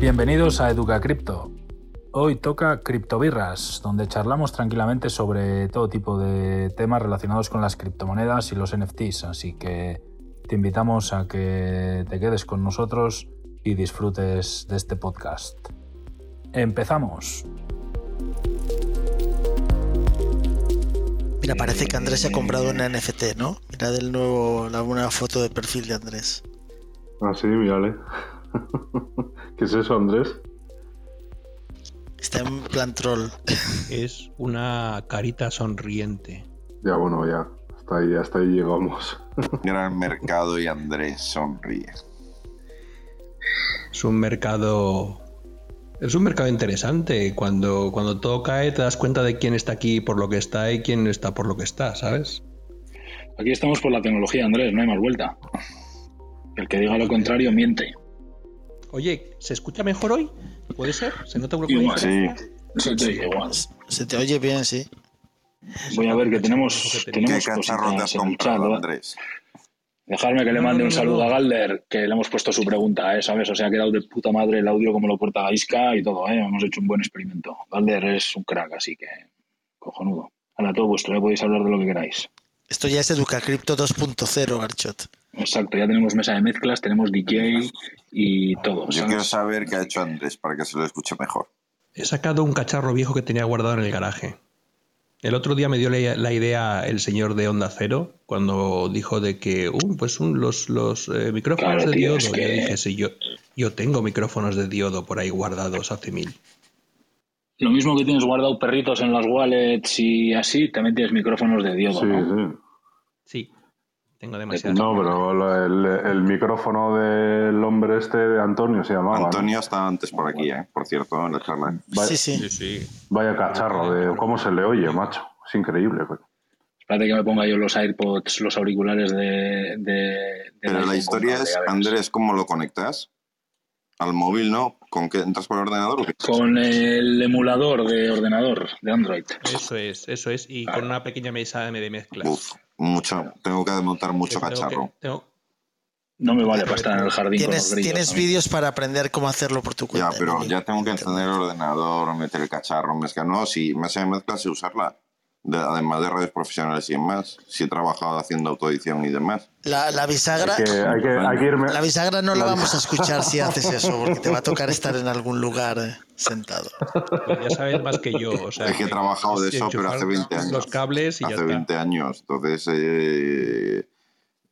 Bienvenidos a Educa Cripto. Hoy toca Criptobirras, donde charlamos tranquilamente sobre todo tipo de temas relacionados con las criptomonedas y los NFTs, así que te invitamos a que te quedes con nosotros y disfrutes de este podcast. Empezamos. Mira, parece que Andrés se ha comprado una NFT, ¿no? Mira del nuevo, la buena foto de perfil de Andrés. Ah, sí, mírale. ¿Qué es eso, Andrés? Está en plan troll. Es una carita sonriente. Ya, bueno, ya. Hasta ahí, hasta ahí llegamos. Gran mercado y Andrés sonríe. Es un mercado. Es un mercado interesante. Cuando, cuando todo cae, te das cuenta de quién está aquí por lo que está y quién está por lo que está, ¿sabes? Aquí estamos por la tecnología, Andrés, no hay más vuelta. El que diga lo contrario miente. Oye, ¿se escucha mejor hoy? ¿Puede ser? ¿Se nota una Igual. diferencia? Se te oye igual. Se te oye bien, sí. Voy a ver que tenemos, ¿Qué tenemos cositas en el chat. Andrés? Dejarme que le No, mande no, un saludo a Galder, que le hemos puesto su pregunta, ¿eh? ¿sabes? O sea, ha quedado de puta madre el audio como lo porta Gaisca y todo, ¿eh? Hemos hecho un buen experimento. Galder es un crack, así que cojonudo. Ahora todo vuestro, ¿eh? podéis hablar de lo que queráis. Esto ya es EducaCrypto 2.0, Archot. Exacto, ya tenemos mesa de mezclas, tenemos DJ y todo. Yo ¿sabes? quiero saber qué ha hecho Andrés para que se lo escuche mejor. He sacado un cacharro viejo que tenía guardado en el garaje. El otro día me dio la, la idea el señor de Onda Cero cuando dijo de que uh, pues un- los, los eh, micrófonos Claro, de tío, diodo. es Yo dije, sí, yo, yo tengo micrófonos de diodo por ahí guardados hace mil. Lo mismo que tienes guardado perritos en las wallets y así, también tienes micrófonos de diodo, Sí, ¿no? sí. Sí, tengo demasiadas. No, pero lo- el, el micrófono del hombre este de Antonio se llamaba. ¿no? Antonio está antes por aquí, ¿eh? por cierto, en la charla. Vaya, Sí, sí. sí. vaya cacharro de cómo se le oye, macho. Es increíble. coño. Espérate que me ponga yo los AirPods, los auriculares de. Pero la historia es. Andrés, ¿cómo lo conectas? Al móvil, ¿no? ¿Con qué entras por el ordenador? o qué? Con el emulador de ordenador de Android. Eso es, eso es. Y con una pequeña mesa de mezclas. Uf, mucho. Tengo que desmontar mucho Tengo que- cacharro. tengo- No me vale para estar en el jardín con los Tienes, tienes vídeos para aprender cómo hacerlo por tu Ya, cuenta. pero Emilio. ya tengo que encender el ordenador, meter el cacharro, mezclar. No, si mesa de mezclas sé usarla. De- además de redes profesionales y demás. Si he trabajado haciendo autoedición y demás. La, la bisagra, Hay que, hay que, hay que irme. la bisagra no la vamos a escuchar si haces eso, porque te va a tocar estar en algún lugar eh, sentado. pues ya sabes más que yo. O sea, Es que he trabajado de eso, pero hace enchufar 20 años. Los cables y hace ya está. 20 años. Entonces, eh,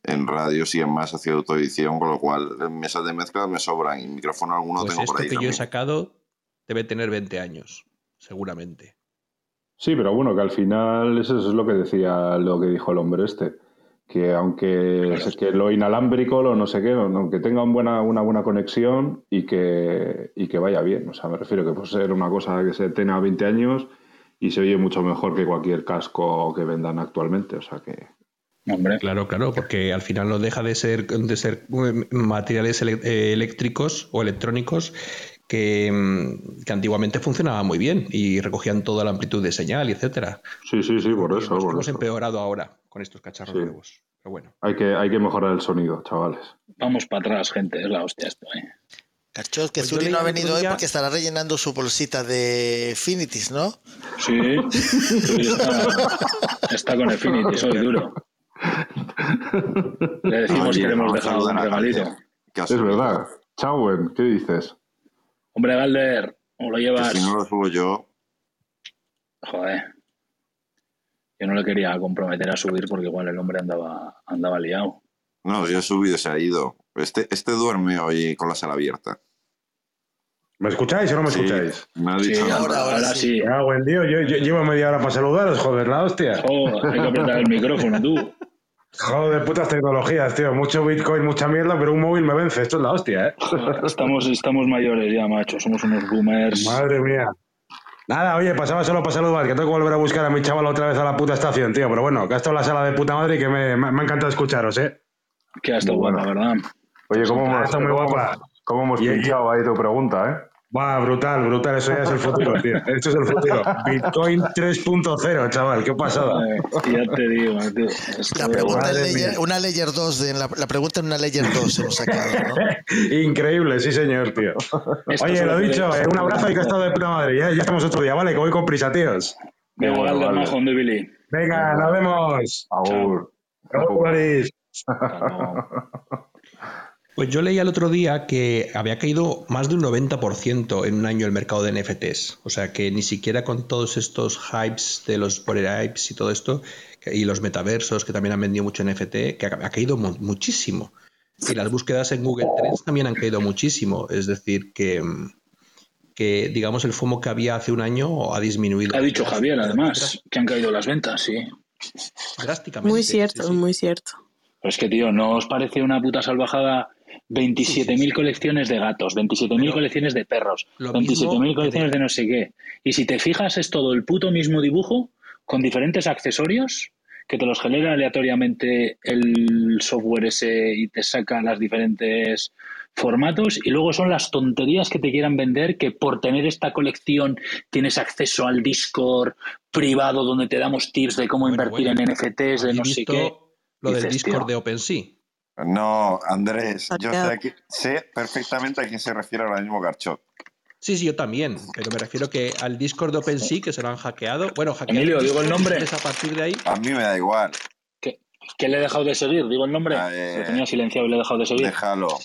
en radios y demás hacía autoedición, con lo cual en mesas de mezclas me sobran y micrófono alguno Pues tengo esto por ahí. que yo he sacado debe tener 20 años, seguramente. Sí, pero bueno, que al final eso es lo que decía, lo que dijo el hombre este. Que aunque es que lo inalámbrico, lo no sé qué, aunque tenga un buena, una buena conexión y que, y que vaya bien. O sea, me refiero que puede ser una cosa que se tenga 20 años y se oye mucho mejor que cualquier casco que vendan actualmente. O sea que. Hombre, Claro, claro, porque al final no deja de ser, de ser eh, materiales eh, eléctricos o electrónicos que, mm, que antiguamente funcionaban muy bien y recogían toda la amplitud de señal, y etcétera. Sí, sí, sí, por eso. nos por hemos eso. empeorado ahora con estos cacharros Sí. nuevos. Pero bueno. Hay que, hay que mejorar el sonido, chavales. vamos para atrás, gente. Es la hostia esto, ¿eh? Carchot, que Pues Zuri no ha venido hoy día- porque estará rellenando su bolsita de Finities, ¿no? Sí, está, está con Infinity, soy duro. Le decimos Oye, que le hemos dejado un a regalito. Es verdad. Chauen, ¿qué dices? Hombre, Galder, ¿cómo lo Que llevas? si no lo subo yo, Joder. Yo no le quería comprometer a subir porque igual el hombre andaba, andaba liado. no, yo he subido, se ha ido. Este, este duerme hoy con la sala abierta. ¿Me escucháis o no me Sí, escucháis? me ha Sí, dicho nada. ahora, ahora, sí. Ah, buen tío, yo, yo llevo media hora para saludaros, joder, la hostia. Oh, hay que apretar el micrófono, tú. Joder, putas tecnologías, tío. Mucho Bitcoin, mucha mierda, pero un móvil me vence. Esto es la hostia, ¿eh? Estamos, estamos mayores ya, macho. Somos unos boomers. Madre mía. Nada, oye, pasaba solo para saludar, que tengo que volver a buscar a mi chaval otra vez a la puta estación, tío. Pero bueno, que ha estado en la sala de puta madre y que me, me, me ha encantado escucharos, ¿eh? Que ha estado Muy guapa, ¿verdad? Oye, ¿cómo Ah, hemos, está muy cómo guapa. hemos- cómo hemos pinchado ahí tu pregunta, eh? Va, brutal, brutal. Eso ya es el futuro, tío. Eso es el futuro. Bitcoin 3.0, chaval. Qué pasada. Ya te digo, tío. Esto- La pregunta es layer- una Layer 2, de, la, la pregunta en una Layer 2 hemos sacado, ¿no? Increíble, sí, señor, tío. Esto Oye, lo dicho, eh, un abrazo y que ha estado de puta madre. Ya, ya estamos otro día, ¿vale? Que voy con prisa, tíos. Venga, vale. majo, de Billy. Venga, nos vemos. Agur. Chao, Boris. Pues yo leía el otro día que había caído más de un 90% en un año el mercado de NFTs. O sea que ni siquiera con todos estos hypes de los hypes y todo esto, y los metaversos que también han vendido mucho NFT, que ha, ha caído mu- muchísimo. Y las búsquedas en Google Trends también han caído muchísimo. Es decir, que, que digamos el FOMO que había hace un año ha disminuido. Ha dicho Javier, además, que han caído las ventas, sí. Drásticamente. Muy sí, cierto, sí. muy cierto. Pero es que, tío, ¿no os parece una puta salvajada 27.000 colecciones de gatos, 27.000 Pero colecciones de perros, lo 27.000 mismo colecciones de no sé qué? Y si te fijas, es todo el puto mismo dibujo con diferentes accesorios que te los genera aleatoriamente el software ese y te saca las diferentes formatos y luego son las tonterías que te quieran vender que por tener esta colección tienes acceso al Discord privado donde te damos tips de cómo Bueno, invertir bueno, en NFTs, de ¿Habéis no sé qué. Lo del Discord tío. de OpenSea. No, Andrés, yo sé, perfectamente a quién se refiere ahora mismo Garchot. Sí, sí, yo también, pero me refiero que al Discord de OpenSea que se lo han hackeado. Bueno, hackeado. Emilio, ¿digo el nombre? A partir de ahí, A mí me da igual, ¿Qué, qué le he dejado de seguir? ¿Digo el nombre? Ah, eh, Lo tenía silenciado y le he dejado de seguir. déjalo.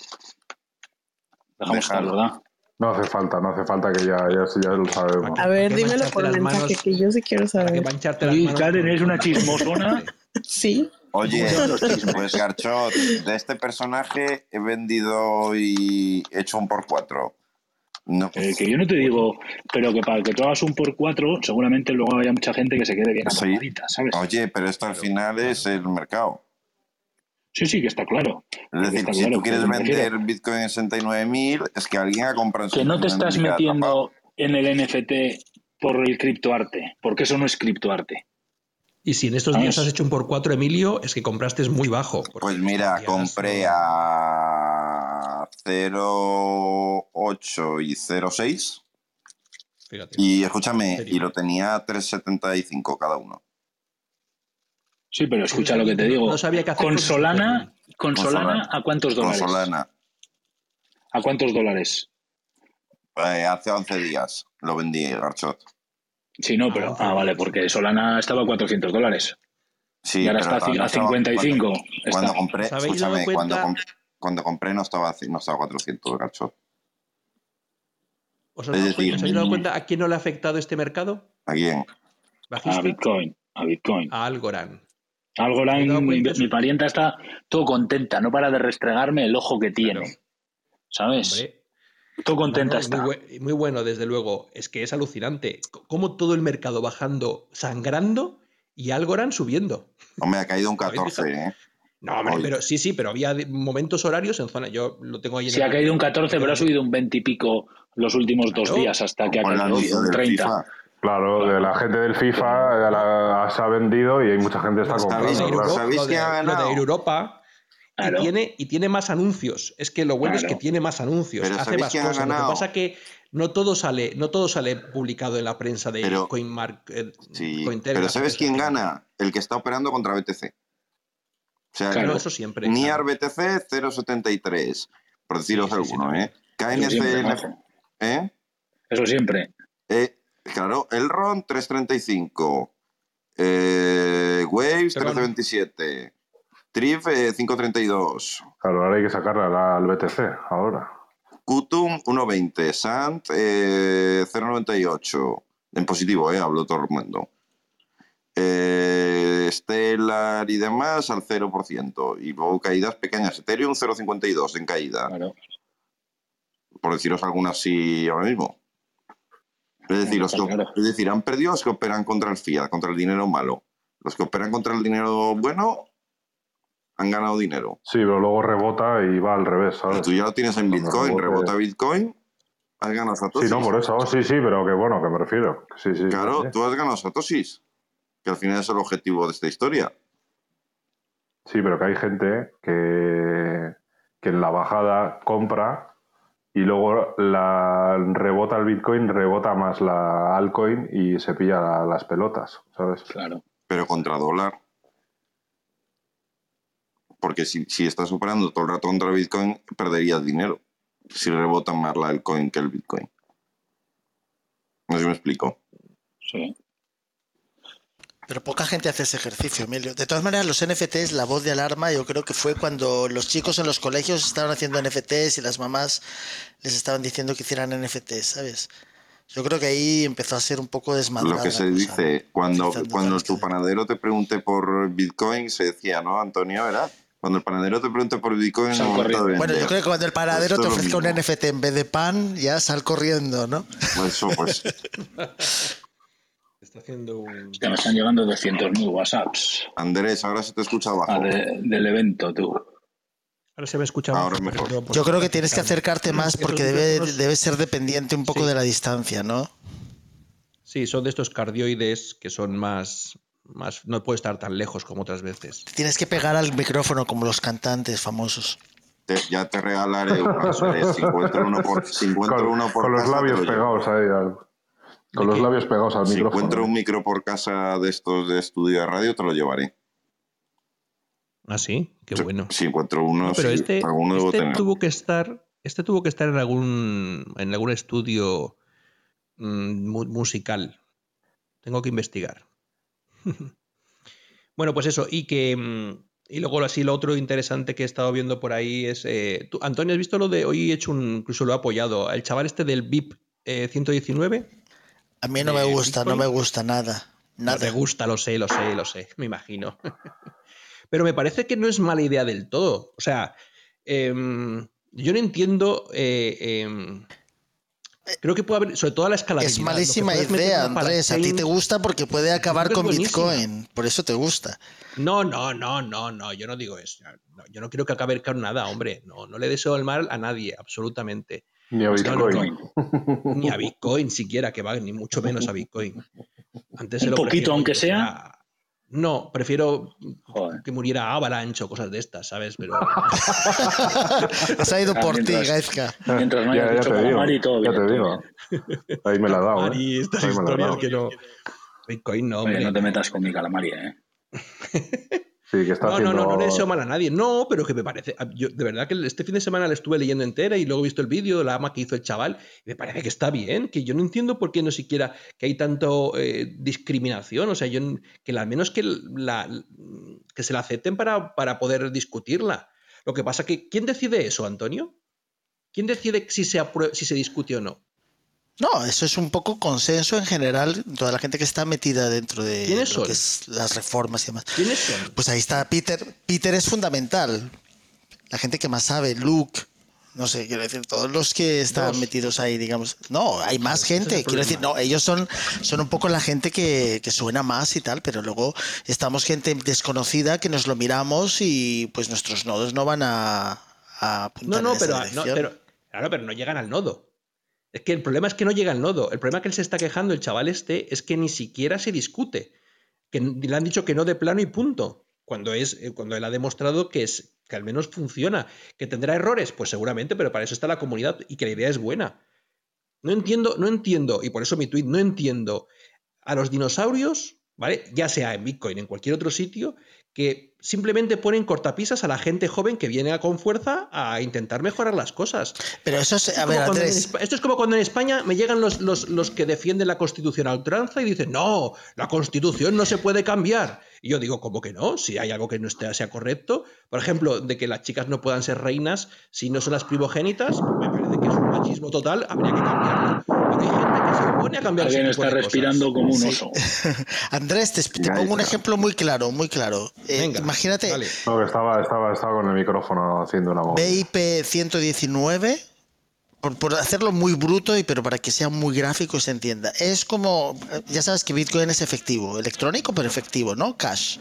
Dejamos estar, déjalo. ¿verdad? No hace falta, no hace falta que ya, ya, ya lo sabemos. A ver, dímelo mancharte por las mensaje, manos? que yo sí quiero ¿para qué saber. mancharte las Sí, manos? Karen con- es una chismosona. Sí, Oye, pues Garchot, de este personaje he vendido y he hecho un por cuatro. No, Eh, que yo no te digo, pero que para que tú hagas un por cuatro, seguramente luego haya mucha gente que se quede bien Sí. apagadita, ¿sabes? Oye, pero esto al final es el mercado. Sí, sí, que está claro. Es decir, Está si claro, tú quieres vender Bitcoin en 69.000, es que alguien ha comprado Que no te estás 69.000 y ha metiendo en el NFT por el criptoarte, porque eso no es criptoarte. Y si en estos días es- has hecho un por 4, Emilio, es que compraste muy bajo. Pues mira, compré a 0.8 y 0.6 Fíjate. y escúchame, y lo tenía a 3.75 cada uno. Sí, pero escucha lo que te digo. No sabía qué hacer Con con Solana, con Con Solana, Solana. ¿a cuántos Con dólares? Solana, ¿A cuántos dólares? eh, hace 11 días lo vendí, Garchot. Sí, no, pero. Ah, vale, porque Solana estaba a 400 dólares. Sí, y ahora está a ci- no a estaba- 55. Cuando, está. cuando compré, ¿Os habéis escúchame, cuando, comp- cuando compré no estaba, no estaba a 400, Garchot. ¿Os, has es dado decir- cuenta- os habéis dado cuenta a quién no le ha afectado este mercado? ¿A quién? Bajista. A Bitcoin. A Bitcoin. A Algorand. Algorand, ¿Me he dado mi, mi parienta está todo contenta, no para de restregarme el ojo que tiene. Claro. ¿Sabes? Hombre, todo contenta no, no, está. Muy, bue- muy bueno, desde luego. Es que es alucinante. Cómo todo el mercado bajando, sangrando y Algorand subiendo. Hombre, ha caído un ¿Habéis 14, ¿eh? No, hombre, pero sí, sí, pero había momentos horarios en zona. Yo lo tengo ahí en Sí, el- ha caído un 14, pero ha subido un 20 y pico los últimos dos Claro. días hasta que ha caído un del 30. FIFA. Claro, de la gente del FIFA la- se ha vendido y hay mucha gente que está ¿Sabéis comprando. Lo de. Europa Claro. y, tiene, y tiene más anuncios. Es que lo bueno es que tiene más anuncios, Pero hace ¿sabéis más quién ha cosas. Lo que pasa que no todo sale, no todo sale publicado en la prensa de Pero- CoinMark. eh, Sí, Cointelegraph, pero ¿sabes quién sí. gana? El que está operando contra BTC. O sea, Claro. Eso siempre. NIAR claro. BTC 0.73, por deciros Sí, sí, sí, alguno, también. ¿eh? Majo. ¿eh? Eso siempre. Eh, Claro, el RON 335, eh, Waves Pero bueno. 327, TRIF eh, 532, Claro, ahora hay que sacarla al BTC, ahora. Kutum 1.20, Sant eh, 0.98, en positivo, eh, hablo todo el mundo. Eh, Stellar y demás al 0%. Y luego caídas pequeñas. Ethereum 0.52 en caída. Claro. Por deciros algunas así ahora mismo. Es decir, los que, es decir, han perdido los que operan contra el fiat, contra el dinero malo. Los que operan contra el dinero bueno han ganado dinero. Sí, pero luego rebota y va al revés, tú ya lo tienes en Bitcoin, rebote- rebota Bitcoin, has ganado Sí, Satoshis. no, por eso, sí, sí, pero que bueno, que me refiero. Sí, sí. Claro, sí. tú has ganado Satoshis, que al final es el objetivo de esta historia. Sí, pero que hay gente que, que en la bajada compra y luego la rebota el Bitcoin, rebota más la altcoin y se pilla la- las pelotas, ¿sabes? Claro. pero contra dólar. Porque si, si estás operando todo el rato contra Bitcoin, perderías dinero. Si rebota más la altcoin que el Bitcoin. No sé si me explico. Sí. Pero poca gente hace ese ejercicio, Emilio. De todas maneras, los NFTs, la voz de alarma, yo creo que fue cuando los chicos en los colegios estaban haciendo NFTs y las mamás les estaban diciendo que hicieran NFTs, ¿sabes? Yo creo que ahí empezó a ser un poco desmadrada Lo que se cosa. dice, cuando, cuando tu panadero te pregunte por Bitcoin, se decía, ¿no, Antonio? ¿Verdad? Cuando el panadero te pregunte por Bitcoin, momento de corriendo. Bueno, yo creo que cuando el paradero Esto te ofrezca un. NFT en vez de pan, ya sal corriendo, ¿no? Eso, pues, Está haciendo un. Hostia, me están llegando 200.000 WhatsApps Andrés, ahora se te escucha bajo. ah, de- del evento, tú. Ahora se me escucha Ahora mejor. Yo creo que tienes que acercarte más porque debe, ser dependiente un poco Sí. de la distancia, ¿no? Sí, son de estos cardioides que son más, más. No puede estar tan lejos como otras veces. Tienes que pegar al micrófono como los cantantes famosos. Te- ya te regalaré una. Andrés, Si encuentro uno por, si encuentro Con, uno por con los casa, labios pegados ahí. al- con ¿De los qué? labios pegados al Si micrófono. encuentro un micro por casa de estos de estudio de radio, te lo llevaré. Ah, sí, qué Si- bueno. Si encuentro uno, No, pero sí, este, alguno debo este tener. tuvo que estar. Este tuvo que estar en algún. en algún estudio mm, mu- musical. Tengo que investigar. bueno, pues eso. Y que. mm, Y luego así lo otro interesante que he estado viendo por ahí es. eh, tú- Antonio, ¿has visto lo de. Hoy he hecho un. incluso lo he apoyado. El chaval este del VIP eh, 119. A mí no ¿De me gusta, no me gusta nada. No Nada. te gusta, lo sé, lo sé, lo sé, me imagino. Pero me parece que no es mala idea del todo. O sea, em, yo no entiendo. eh, em, creo que puede haber, sobre todo a la escalabilidad. Es malísima idea, Andrés. A ti te gusta porque puede acabar con. Bitcoin. Por eso te gusta. No, no, no, no, no, yo no digo eso. No, yo no quiero que acabe con nada, hombre. No, no le deseo el mal a nadie, absolutamente. Ni a No, no, Bitcoin. Ni a Bitcoin siquiera, que va, ni mucho menos a Bitcoin. Antes se Un lo poquito, prefiero aunque que sea. No, prefiero Joder. que muriera Avalanche o cosas de estas, ¿sabes? Pero Has ido Ah, por ti, Gaizka. Mientras no Ya, hayas ya dicho te digo. y todo Ya bien. te digo. Ahí me la ha dado. ¿eh? Estas Ahí me la historias dado. que no. Bitcoin no, Oye, no te metas con mi calamari, ¿eh? Sí, que está No, no, haciendo... no, no le deseo mal a nadie. No, pero que me parece. yo, de verdad que este fin de semana la estuve leyendo entera y luego he visto el vídeo de la ama que hizo el chaval. Y me parece que está bien, que yo no entiendo por qué no siquiera que hay tanto eh, discriminación. O sea, yo que al menos que, la, que se la acepten para, para poder discutirla. Lo que pasa que, ¿quién decide eso, Antonio? ¿Quién decide si se, si se discute o no? No, eso es un poco consenso en general, toda la gente que está metida dentro de ¿Quiénes lo son? que es las reformas y demás. ¿Quiénes son? Pues ahí está Peter. Peter es fundamental. La gente que más sabe, Luke, no sé, quiero decir, todos los que están Dos. metidos ahí, digamos. No, hay más gente. Quiero decir, no, ellos son, son un poco la gente que, que suena más y tal, pero luego estamos gente desconocida que nos lo miramos y pues nuestros nodos no van a, a apuntar No, no, en esa pero, no, pero, claro, pero no llegan al nodo. Es que el problema es que no llega al nodo. El problema que él se está quejando, el chaval este, es que ni siquiera se discute. Que le han dicho que no de plano y punto. Cuando, es, eh, cuando él ha demostrado que, es, que al menos funciona. ¿Que tendrá errores? Pues seguramente, pero para eso está la comunidad y que la idea es buena. No entiendo, no entiendo, y por eso mi tweet, no entiendo a los dinosaurios, ¿vale? Ya sea en Bitcoin, en cualquier otro sitio, que simplemente ponen cortapisas a la gente joven que viene con fuerza a intentar mejorar las cosas. Pero eso es, a ver, en esto es como cuando en España me llegan los, los- los que defienden la Constitución a ultranza y dicen, no, la Constitución no se puede cambiar. Y yo digo, ¿cómo que no? Si hay algo que no esté, sea correcto, por ejemplo, de que las chicas no puedan ser reinas si no son las primogénitas, me parece que es un machismo total, habría que cambiarlo. Pero hay gente que se opone a cambiar Alguien está respirando cosas. como un Sí. oso. Andrés, te, pongo un ejemplo muy claro, muy claro. Eh, Venga, imagínate. No, que estaba, estaba, estaba con el micrófono haciendo una voz. BIP 119, por, hacerlo muy bruto, y pero para que sea muy gráfico y se entienda. Es como, ya sabes que Bitcoin es efectivo, electrónico pero efectivo, ¿no? Cash.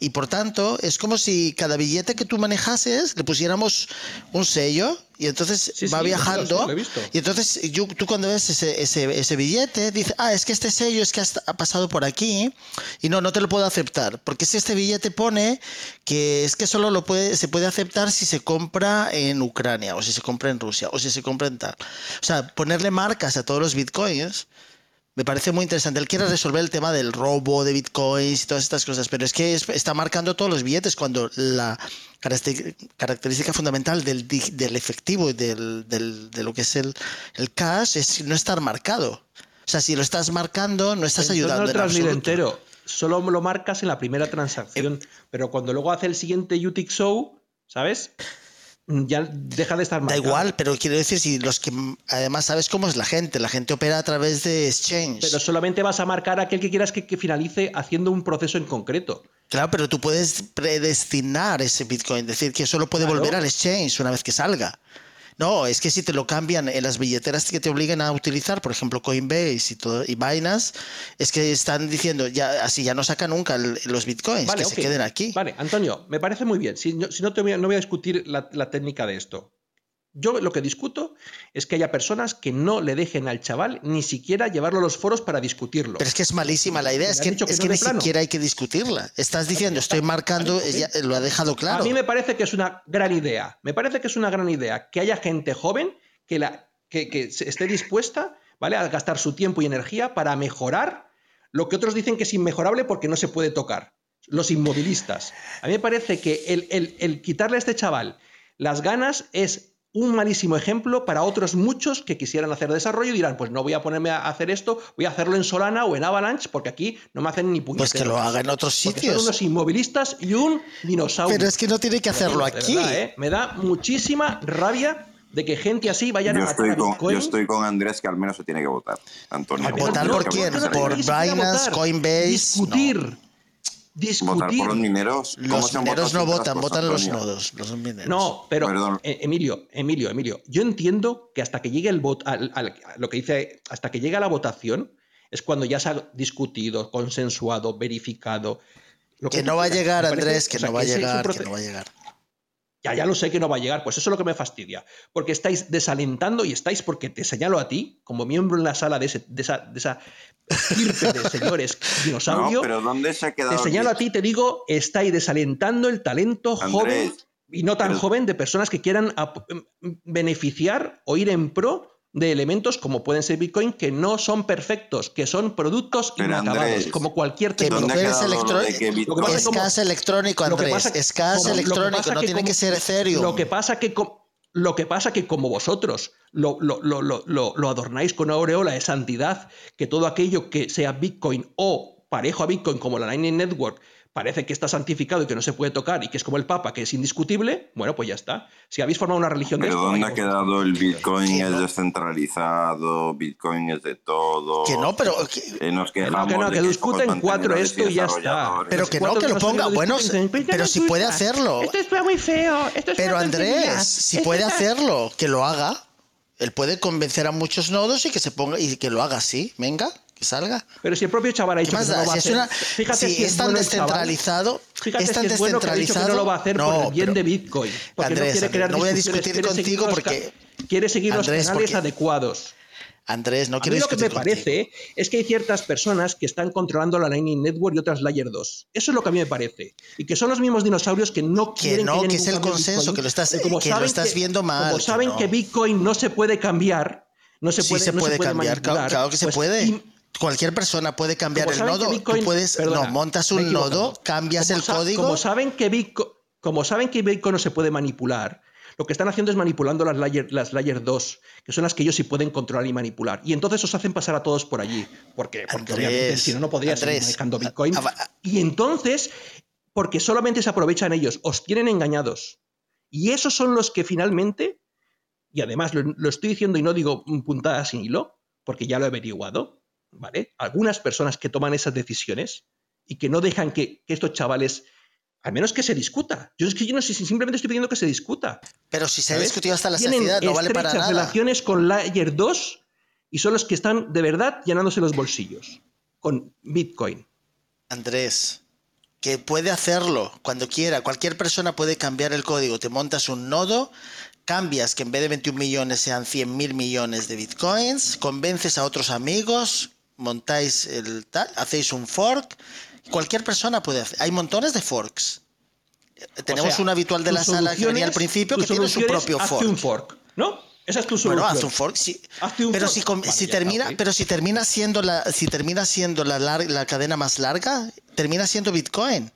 Y por tanto, es como si cada billete que tú manejases le pusiéramos un sello y entonces Sí, va sí, viajando. lo he visto. Y entonces yo- tú cuando ves ese, ese, ese billete, dices, ah, es que este sello es que has- ha pasado por aquí y no, no te lo puedo aceptar. Porque si este billete pone que es que solo lo puede, se puede aceptar si se compra en Ucrania o si se compra en Rusia o si se compra en tal. O sea, ponerle marcas a todos los bitcoins me parece muy interesante. Él quiere resolver el tema del robo de bitcoins y todas estas cosas, pero es que es- está marcando todos los billetes cuando la caracter- característica fundamental del, efectivo y del, del- de lo que es el, el cash es no estar marcado. O sea, si lo estás marcando, no estás Entonces ayudando. no lo en entero. Solo lo marcas en la primera transacción. Pero cuando luego hace el siguiente UTXO, ¿sabes? Ya deja de estar Da marcado. igual, pero quiero decir, si los que además sabes cómo es la gente, la gente opera a través de exchange. Pero solamente vas a marcar a aquel que quieras que, que finalice haciendo un proceso en concreto. Claro, pero tú puedes predestinar ese Bitcoin, decir que solo puede Claro. volver al exchange una vez que salga. No, es que si te lo cambian en las billeteras que te obligan a utilizar, por ejemplo Coinbase y todo y Binance, es que están diciendo ya así ya no saca nunca el- los bitcoins, Vale, que se queden aquí. Vale, Antonio, me parece muy bien. Si no, si no te voy a, no voy a discutir la, la técnica de esto. Yo lo que discuto es que haya personas que no le dejen al chaval ni siquiera llevarlo a los foros para discutirlo. Pero es que es malísima la idea, es que, dicho que es no que ni plano. siquiera hay que discutirla. Estás diciendo, estoy marcando, ella lo ha dejado claro. A mí me parece que es una gran idea. Me parece que es una gran idea que haya gente joven que, la, que, esté dispuesta ¿vale? a gastar su tiempo y energía para mejorar lo que otros dicen que es inmejorable porque no se puede tocar. Los inmovilistas. A mí me parece que el, el- el quitarle a este chaval las ganas es un malísimo ejemplo para otros muchos que quisieran hacer desarrollo y dirán, pues no voy a ponerme a hacer esto, voy a hacerlo en Solana o en Avalanche porque aquí no me hacen ni puñetero. Pues que lo caso". haga en otros Porque sitios. Son unos inmovilistas y un dinosaurio. Pero es que no tiene que hacerlo aquí. verdad, ¿eh? Me da muchísima rabia de que gente así vayan Yo a matar estoy, a con, Bitcoin. yo estoy con Andrés que al menos se tiene que votar. Antonio. ¿Votar por quién? ¿Por Binance. Coinbase? Discutir. Discutir. por los mineros. ¿Cómo Los se han mineros no votan, votan los nodos, los mineros. No, pero Perdón. eh, Emilio, Emilio, Emilio, yo entiendo que hasta que llegue el vot, al- al- lo que dice, hasta que llegue a la votación es cuando ya se ha discutido, consensuado, verificado. lo Que no va a llegar, parece- Andrés, que o sea, no va a llegar, que no va a llegar. Ya, ya lo sé que no va a llegar, pues eso es lo que me fastidia. Porque estáis desalentando y estáis, porque te señalo a ti, como miembro en la sala de, ese- de esa, de esa de señores dinosaurio, No, pero ¿dónde se ha quedado? te señalo a ti y te digo, estáis desalentando el talento Andrés, joven y no tan pero- joven de personas que quieran ap- beneficiar o ir en pro de elementos como pueden ser Bitcoin que no son perfectos, que son productos Pero, inacabados, Andrés, como cualquier Que ¿Dónde ha Bitcoin es quedado lo electro- de que Bitcoin- Lo que pasa es como- gas electrónico, Andrés. pasa- es gas como- lo que electrónico, no que tiene como- que ser Ethereum. Lo que pasa que com- lo que pasa que como vosotros lo, lo- lo- lo- lo- lo adornáis con una aureola de santidad, que todo aquello que sea Bitcoin o parejo a Bitcoin como la Lightning Network parece que está santificado y que no se puede tocar y que es como el Papa, que es indiscutible, bueno, pues ya está. Si habéis formado una religión de Pero esto, ¿dónde vaya ha quedado el Bitcoin? Que Es no. descentralizado, Bitcoin es de todo. Que no, pero que- Eh, nos Que no, que no, que discuten cuatro esto y ya está. Pero que no, que lo ponga. Bueno, pero si puede hacerlo. Esto es muy feo. Esto es Pero. Andrés, si puede hacerlo, que lo haga. Él puede convencer a muchos nodos y que se ponga y que lo haga así. Venga, que salga. Pero si el propio chaval ha ¿Qué dicho que no lo va a hacer. Fíjate si es tan descentralizado, Fíjate es tan que que no lo va a hacer por el bien de Bitcoin. Porque Andrés, no quiere crear no voy a discutir contigo porque- quiere seguir los canales adecuados. Andrés, no A quiero mí lo que me parece es que hay ciertas personas que están controlando la Lightning Network y otras Layer 2. Eso es lo que a mí me parece. Y que son los mismos dinosaurios que no Que quieren no, haya que ningún es el consenso, Bitcoin. que lo estás- como que lo estás viendo mal, Como que saben no. que Bitcoin no se puede cambiar, no se sí puede, se no puede cambiar, claro, claro que se pues, puede. Cualquier persona puede cambiar el nodo. Bitcoin- Tú puedes, perdona, no, montas un nodo, cambias el código. Como saben, que Bitcoin, como saben que Bitcoin no se puede manipular, lo que están haciendo es manipulando las layer, las layer 2, que son las que ellos sí pueden controlar y manipular. Y entonces os hacen pasar a todos por allí. Porque, porque Andrés, obviamente si no, no podría seguir Andrés, manejando Bitcoin. a- a- Y entonces, porque solamente se aprovechan ellos, os tienen engañados. Y esos son los que finalmente, y además lo, lo estoy diciendo y no digo puntadas sin hilo, porque ya lo he averiguado, ¿vale? Algunas personas que toman esas decisiones y que no dejan que, que estos chavales, al menos que se discuta. Yo es que yo no sé si simplemente estoy pidiendo que se discuta. Pero si se ha discutido hasta la saciedad, no vale para nada. relaciones con Layer 2 y son los que están de verdad llenándose los bolsillos con Bitcoin. Andrés, que puede hacerlo cuando quiera. Cualquier persona puede cambiar el código. Te montas un nodo, cambias que en vez de 21 millones sean 100 mil millones de bitcoins, convences a otros amigos, montáis el tal, hacéis un fork. Cualquier persona puede hacer. Hay montones de forks. Tenemos sea, un habitual de la sala que venía al principio que tiene su propio fork. un fork, ¿no? Esa es tu solución. Bueno, haz un fork, sí. Hazte un pero fork. si, com- Vale, si ya está, termina, ok. pero si termina siendo la, si termina siendo la, cadena más larga, termina siendo Bitcoin.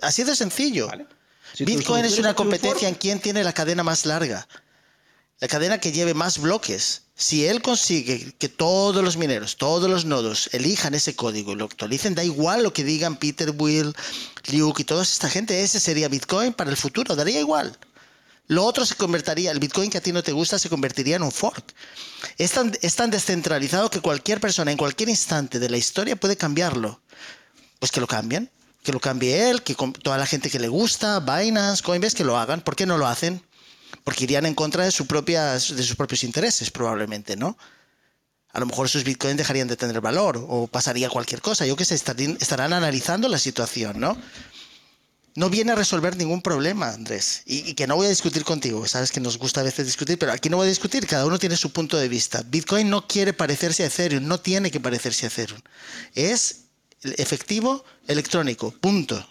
Así de sencillo. Vale. Si tu Bitcoin es una un competencia en quién tiene la cadena más larga. La cadena que lleve más bloques. Si él consigue que todos los mineros, todos los nodos elijan ese código y lo actualicen, da igual lo que digan Peter, Will, Luke y toda esta gente, ese sería Bitcoin para el futuro, daría igual. Lo otro se convertiría, el Bitcoin que a ti no te gusta se convertiría en un fork. Es tan, es tan descentralizado que cualquier persona en cualquier instante de la historia puede cambiarlo. Pues que lo cambien, que lo cambie él, que toda la gente que le gusta, Binance, Coinbase, que lo hagan. ¿Por qué no lo hacen? Porque irían en contra de, su propia, de sus propios intereses, probablemente, ¿no? A lo mejor sus bitcoins dejarían de tener valor o pasaría cualquier cosa. Yo qué sé, estarían, estarán analizando la situación, ¿no? No viene a resolver ningún problema, Andrés. Y, y que no voy a discutir contigo. Sabes que nos gusta a veces discutir, pero aquí no voy a discutir. Cada uno tiene su punto de vista. Bitcoin no quiere parecerse a Ethereum, no tiene que parecerse a Ethereum. Es efectivo electrónico, punto.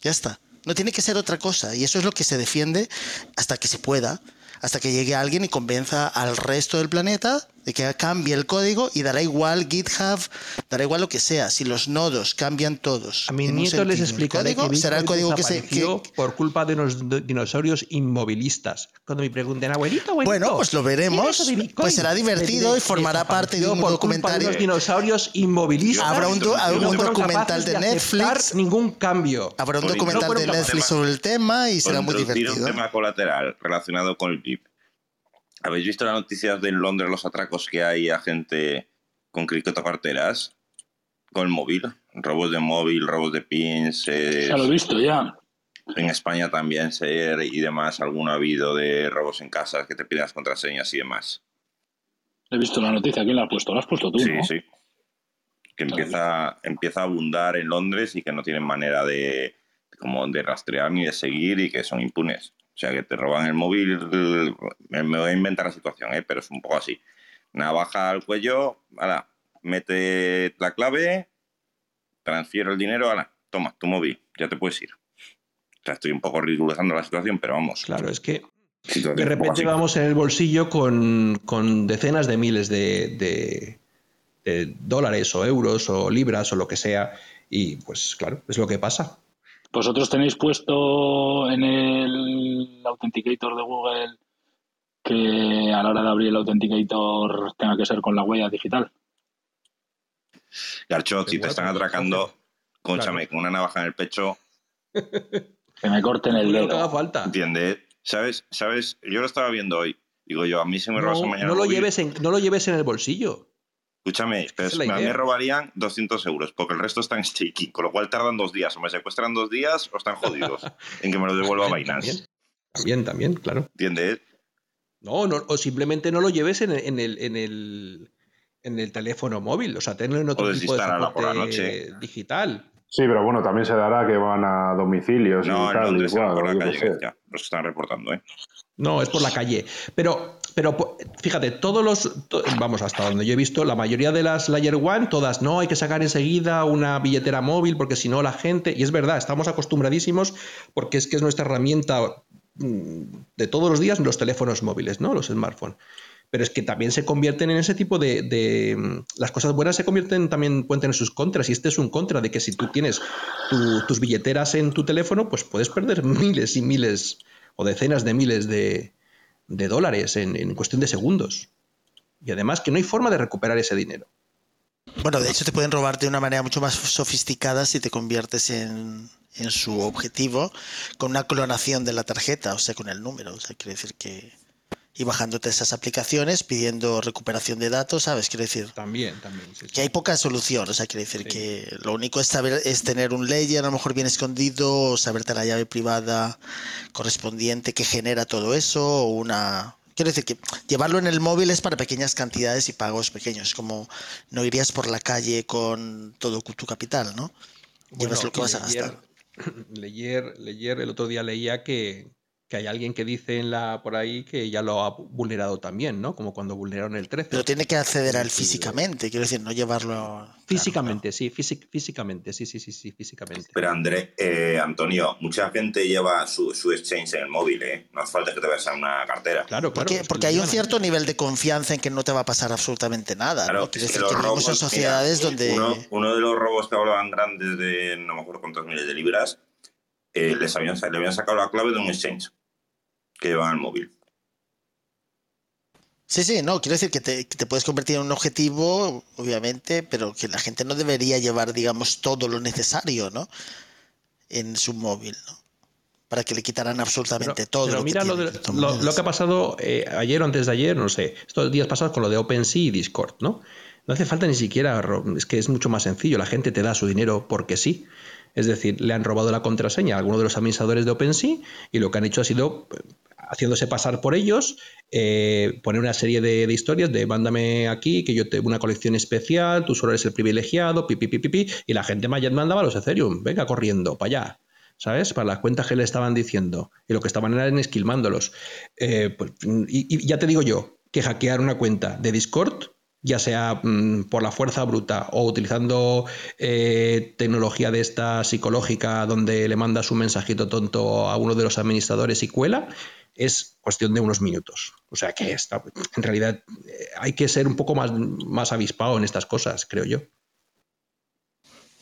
Ya está. No tiene que ser otra cosa. Y eso es lo que se defiende hasta que se pueda, hasta que llegue alguien y convenza al resto del planeta de que cambie el código y dará igual GitHub, dará igual lo que sea. Si los nodos cambian todos. A un nietos les código, que será el código que se. que- por culpa de unos dinosaurios inmovilistas. Cuando me pregunten, abuelito, abuelito. Bueno, pues lo veremos. ¿qué es eso de Bitcoin?" Pues será divertido y formará parte de un por culpa documentario. De unos dinosaurios inmovilistas. Habrá un do- no documental de aceptar Netflix. Ningún cambio. Habrá un documental ejemplo, de Netflix sobre el tema y será muy divertido. un tema colateral relacionado con el VIP. ¿Habéis visto las noticias de en Londres los atracos que hay a gente con criptocarteras? Con el móvil. Robos de móvil, robos de pins. Ya lo he visto, ya. en España también ser y demás. Alguno ha habido de robos en casas que te piden las contraseñas y demás. He visto la noticia. ¿Quién la has puesto? La has puesto tú, Sí, ¿no? sí. Que empieza, empieza a abundar en Londres y que no tienen manera de, como de rastrear ni de seguir y que son impunes. O sea, que te roban el móvil. Me, me voy a inventar la situación, ¿eh? pero es un poco así. Navaja al cuello, ala, mete la clave, transfiero el dinero, ala, toma, tu móvil, ya te puedes ir. O sea, estoy un poco ridiculizando la situación, pero vamos. Claro, es que de repente vamos en el bolsillo con, con decenas de miles de, de- de dólares o euros o libras o lo que sea. Y pues claro, es lo que pasa. Vosotros tenéis puesto en el Authenticator de Google que a la hora de abrir el Authenticator tenga que ser con la huella digital. Garchot, si te están pero- atracando, cónchame, con una navaja en el pecho, Que me corten el Lo que haga dedo. falta. ¿entiendes? ¿Sabes? ¿Sabes? Yo lo estaba viendo hoy. Digo yo, a mí se me No, mañana no el lo móvil. lleves en, no lo lleves en el bolsillo. Escúchame, pero es me robarían 200 euros, porque el resto está en staking, con lo cual tardan dos días. O me secuestran dos días o están jodidos en que me lo devuelva Binance. También, también, también, claro. ¿Entiendes? No, no, o simplemente no lo lleves en el, en el, en el, en el teléfono móvil. O sea, tenlo en otro O tipo de por la noche. digital. Sí, pero bueno, también se dará que van a domicilios No, y tal, igual, eran por la calle, sé. ya, los que están reportando, ¿eh? No, es por la calle. Pero, pero po- fíjate, todos los. vamos, hasta donde yo he visto, la mayoría de las Layer One, todas, no, hay que sacar enseguida una billetera móvil porque si no la gente. Y es verdad, estamos acostumbradísimos porque es que es nuestra herramienta mm, de todos los días, los teléfonos móviles, ¿no? Los smartphones. Pero es que también se convierten en ese tipo de, mm, Las cosas buenas se convierten también, pueden tener sus contras. Y este es un contra de que si tú tienes tu- tus billeteras en tu teléfono, pues puedes perder miles y miles o decenas de miles de, de dólares en, en cuestión de segundos. Y además que no hay forma de recuperar ese dinero. Bueno, de hecho te pueden robar de una manera mucho más sofisticada si te conviertes en, en su objetivo con una clonación de la tarjeta, o sea, con el número. O sea, quiere decir que... Y bajándote esas aplicaciones, pidiendo recuperación de datos, ¿sabes? Quiere decir También, también. sí, sí. que hay poca solución. O sea, quiere decir Sí. que lo único es saber es tener un layer a lo mejor bien escondido, o saberte la llave privada correspondiente que genera todo eso, o una. Quiero decir que llevarlo en el móvil es para pequeñas cantidades y pagos pequeños. Como no irías por la calle con todo tu capital, ¿no? Llevas lo que vas a gastar. Leyer, leyer, el otro día leía que, que hay alguien que dice en la por ahí que ya lo ha vulnerado también, ¿no? Como cuando vulneraron el 13. Pero tiene que acceder a él físicamente, quiero decir, no llevarlo. Físicamente, sí, físic- físicamente, sí, sí, sí, sí, físicamente. Pero André, eh, Antonio, mucha gente lleva su, su exchange en el móvil, ¿eh? No hace falta que te vayas a una cartera. Claro, claro. Porque, porque hay un cierto nivel de confianza en que no te va a pasar absolutamente nada. Claro, ¿no? Quiero es que decir los que vivimos en robos, sociedades mira, donde. Uno, uno de los robos que hablaban grandes de no me acuerdo cuántos miles de libras, eh, les habían, le habían sacado la clave de un exchange que llevaban el móvil. Sí, sí, no, quiero decir que te, que te puedes convertir en un objetivo, obviamente, pero que la gente no debería llevar, digamos, todo lo necesario, ¿no? En su móvil, ¿no? Para que le quitaran absolutamente todo. Pero lo mira que lo, tiene de- criptomonedas. lo- lo que ha pasado eh, ayer o antes de ayer, no sé, estos días pasados con lo de OpenSea y Discord, ¿no? No hace falta ni siquiera, es que es mucho más sencillo, la gente te da su dinero porque sí. Es decir, le han robado la contraseña a alguno de los administradores de OpenSea y lo que han hecho ha sido, haciéndose pasar por ellos, eh, poner una serie de, historias de mándame aquí, que yo tengo una colección especial, tú solo eres el privilegiado, pi, pi, pi, pi, pi", y la gente ma- mandaba los Ethereum, venga corriendo, para allá. ¿sabes? Para las cuentas que le estaban diciendo. Y lo que estaban era esquilmándolos. Eh, pues, y, y ya te digo yo, que hackear una cuenta de Discord, ya sea mm, por la fuerza bruta o utilizando eh, tecnología de esta psicológica donde le mandas un mensajito tonto a uno de los administradores y cuela, es cuestión de unos minutos. O sea que en realidad eh, hay que ser un poco más, más avispado en estas cosas, creo yo.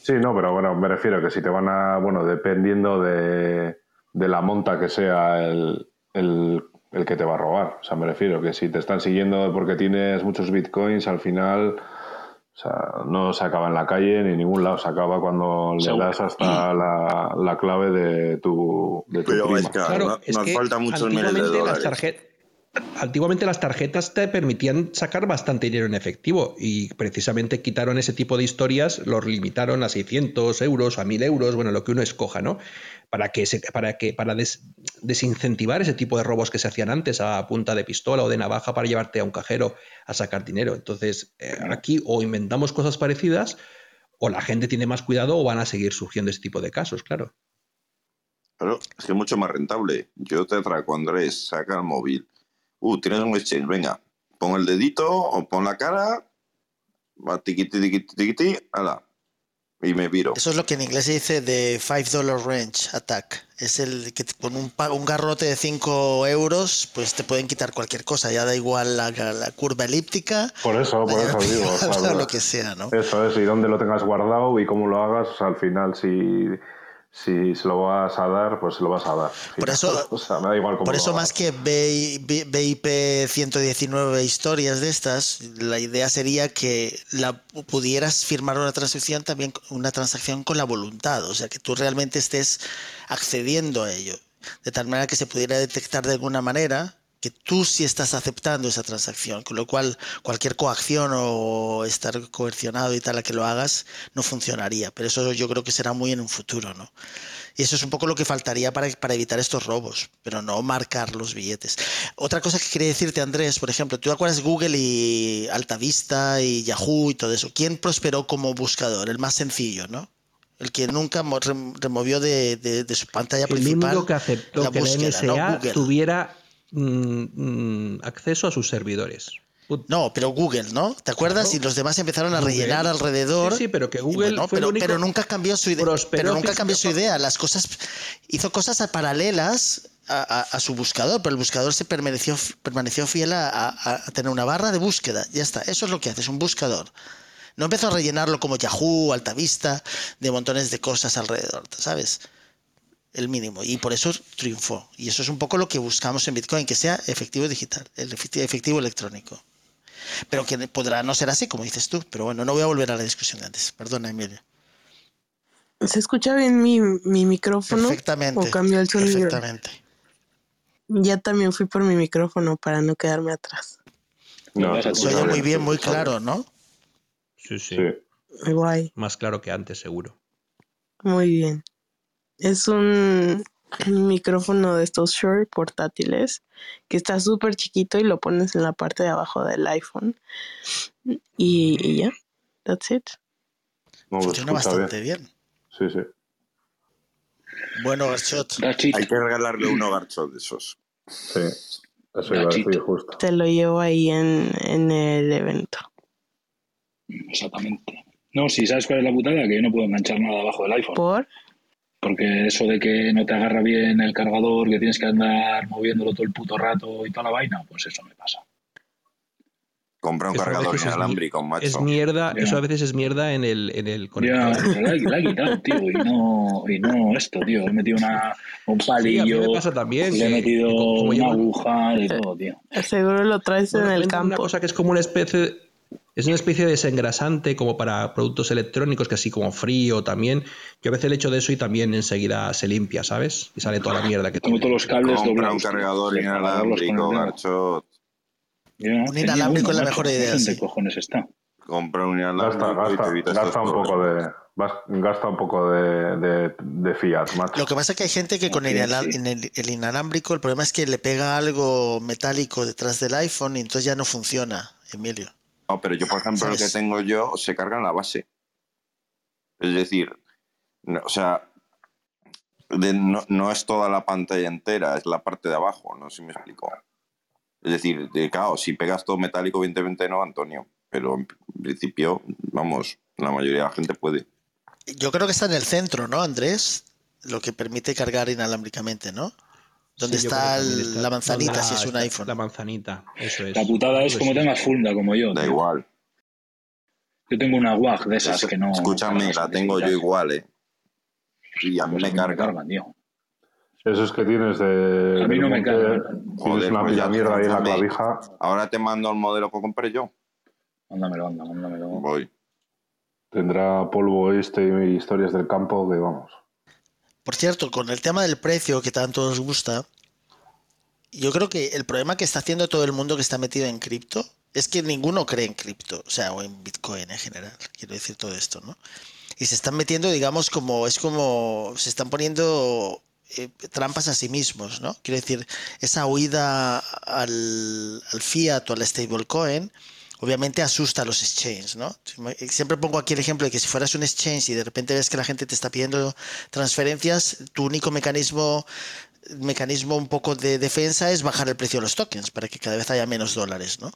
Sí, no, pero bueno, me refiero que si te van a, bueno, dependiendo de, de la monta que sea el, el, el que te va a robar. O sea, me refiero que si te están siguiendo porque tienes muchos bitcoins, al final, o sea, no se acaba en la calle ni en ningún lado, se acaba cuando le Seguro. das hasta la, la clave de tu, de tu Pero prima. es que Claro, no, es nos que falta muchos miles de las dólares. tarjetas Antiguamente las tarjetas te permitían sacar bastante dinero en efectivo y precisamente quitaron ese tipo de historias, los limitaron a 600 euros, a 1000 euros, bueno, lo que uno escoja, ¿no? Para que para que para des- desincentivar ese tipo de robos que se hacían antes a punta de pistola o de navaja para llevarte a un cajero a sacar dinero. Entonces, eh, aquí o inventamos cosas parecidas o la gente tiene más cuidado o van a seguir surgiendo ese tipo de casos, claro. Claro, es que es mucho más rentable. Yo te atraco, Andrés, saca el móvil. Uh, tienes un exchange, venga, pon el dedito o pon la cara, va tiquiti, tiquiti, tiquiti, ala, y me viro. Eso es lo que en inglés se dice de 5 dollar range attack. Es el que con un, un garrote de 5 euros, pues te pueden quitar cualquier cosa. Ya da igual la, la curva elíptica, Por eso, por eso digo. o sea, lo que sea, ¿no? Eso es, y dónde lo tengas guardado y cómo lo hagas, o sea, al final, si, si se lo vas a dar, pues se lo vas a dar. Por eso- O sea, me da igual Por eso más que BIP 119 historias de estas, la idea sería que la pudieras firmar una transacción también una transacción con la voluntad, o sea que tú realmente estés accediendo a ello, de tal manera que se pudiera detectar de alguna manera que tú sí estás aceptando esa transacción, con lo cual cualquier coacción o estar coercionado y tal a que lo hagas no funcionaría, pero eso yo creo que será muy en un futuro, ¿no? Y eso es un poco lo que faltaría para, para evitar estos robos, pero no marcar los billetes. Otra cosa que quería decirte, Andrés, por ejemplo, tú acuerdas Google y Altavista y Yahoo y todo eso. ¿Quién prosperó como buscador? El más sencillo, ¿no? El que nunca mo- rem- removió de, de- de su pantalla El principal. único que aceptó la que búsqueda, la ¿no? NSA Google. tuviera mm, mm, acceso a sus servidores. No, pero Google, ¿no? ¿Te acuerdas? Y los demás empezaron a Google. rellenar alrededor. Sí, sí, pero que Google bueno, fue el pero, único pero nunca cambió su idea. Pero nunca cambió su idea. Las cosas hizo cosas paralelas a, a- a su buscador, pero el buscador se permaneció, permaneció fiel a tener una barra de búsqueda. Ya está. Eso es lo que hace, es un buscador. No empezó a rellenarlo como Yahoo, Altavista, de montones de cosas alrededor, ¿sabes? El mínimo. Y por eso triunfó. Y eso es un poco lo que buscamos en Bitcoin, que sea efectivo digital, el efectivo, efectivo electrónico. Pero que podrá no ser así, como dices tú. Pero bueno, no voy a volver a la discusión de antes. Perdona, Emilia. ¿Se escucha bien mi, mi micrófono? Perfectamente. ¿O cambió el sonido? Perfectamente. Ya también fui por mi micrófono para no quedarme atrás. No, Se Se oye muy bien, muy claro, ¿no? Sí, sí, Sí. Guay, Más claro que antes, seguro. muy bien. Es un micrófono de estos Shure portátiles que está súper chiquito y lo pones en la parte de abajo del iPhone. Y, y ya, that's it. No, Funciona bastante bien. bien. Sí, sí. Bueno, Garchot. Hay que regalarle uno garcho de esos. Sí, eso iba a decir justo. Te lo llevo ahí en, en el evento. Exactamente. No, si sabes cuál es la putada, que yo no puedo enganchar nada abajo del iPhone. ¿Por? Porque eso de que no te agarra bien el cargador, que tienes que andar moviéndolo todo el puto rato y toda la vaina, pues eso me pasa. Compra un Eso cargador inalámbrico, macho. Es mierda, Ya. eso a veces es mierda en el, en el Ya, conector. pero la, la he quitado, tío, y no, y no esto, tío. He metido una, un Sí, a mí palillo, me pasa también. le he metido como una aguja y todo, tío. Seguro lo traes Bueno, en el cuentan Una campo. cosa que es como una especie, es una especie de desengrasante como para productos electrónicos, que así como frío también. Yo a veces le echo de eso y también enseguida se limpia, ¿sabes? Y sale toda la mierda que tiene. todos los cables Compra un doblados. tío. cargador inalámbrico, dedo. garcho. Ya, Un inalámbrico es la mejor idea, ¿Dónde sí. cojones está? Compra un Gasta, inalámbrico y te gasta, evitas gasta estos un poco de. Gasta un poco de, de, de Fiat, macho. Lo que pasa es que hay gente que con el inalámbrico el problema es que le pega algo metálico detrás del iPhone y entonces ya no funciona, Emilio. No, pero yo, por ejemplo, el que ¿Sabes? tengo yo se carga en la base. Es decir, no- o sea, de- no, no es toda la pantalla entera, es la parte de abajo, no sé si me explico. Es decir, de, claro, si pegas todo metálico, evidentemente no, Antonio. Pero en principio, vamos, la mayoría de la gente puede. Yo creo que está en el centro, ¿no, Andrés? Lo que permite cargar inalámbricamente, ¿no? Donde Sí, está, la manzanita, si es un iPhone. La manzanita, eso es. La putada es Eso como sí. tengas funda como yo. Da tío. igual. Yo tengo una WAG de esas que no. Escúchame, la tengo yo igual, ¿eh? Y a mí Pues me a mí no me carga. cargan, tío. Esos que tienes de. A mí no me cargan. Tienes Joder, una pues mierda ahí en la clavija. Ahora te mando el modelo que compré yo. Mándamelo, anda, mándamelo. Voy. Tendrá polvo este y historias del campo que vamos. Por cierto, con el tema del precio que tanto os gusta, yo creo que el problema que está haciendo todo el mundo que está metido en cripto es que ninguno cree en cripto, o sea, o en Bitcoin en general, quiero decir todo esto, ¿no? Y se están metiendo, digamos, como, es como, se están poniendo eh, trampas a sí mismos, ¿no? Quiero decir, esa huida al, al fiat o al stablecoin, obviamente asusta a los exchanges, ¿no? Siempre pongo aquí el ejemplo de que si fueras un exchange y de repente ves que la gente te está pidiendo transferencias, tu único mecanismo mecanismo un poco de defensa es bajar el precio de los tokens para que cada vez haya menos dólares, ¿no?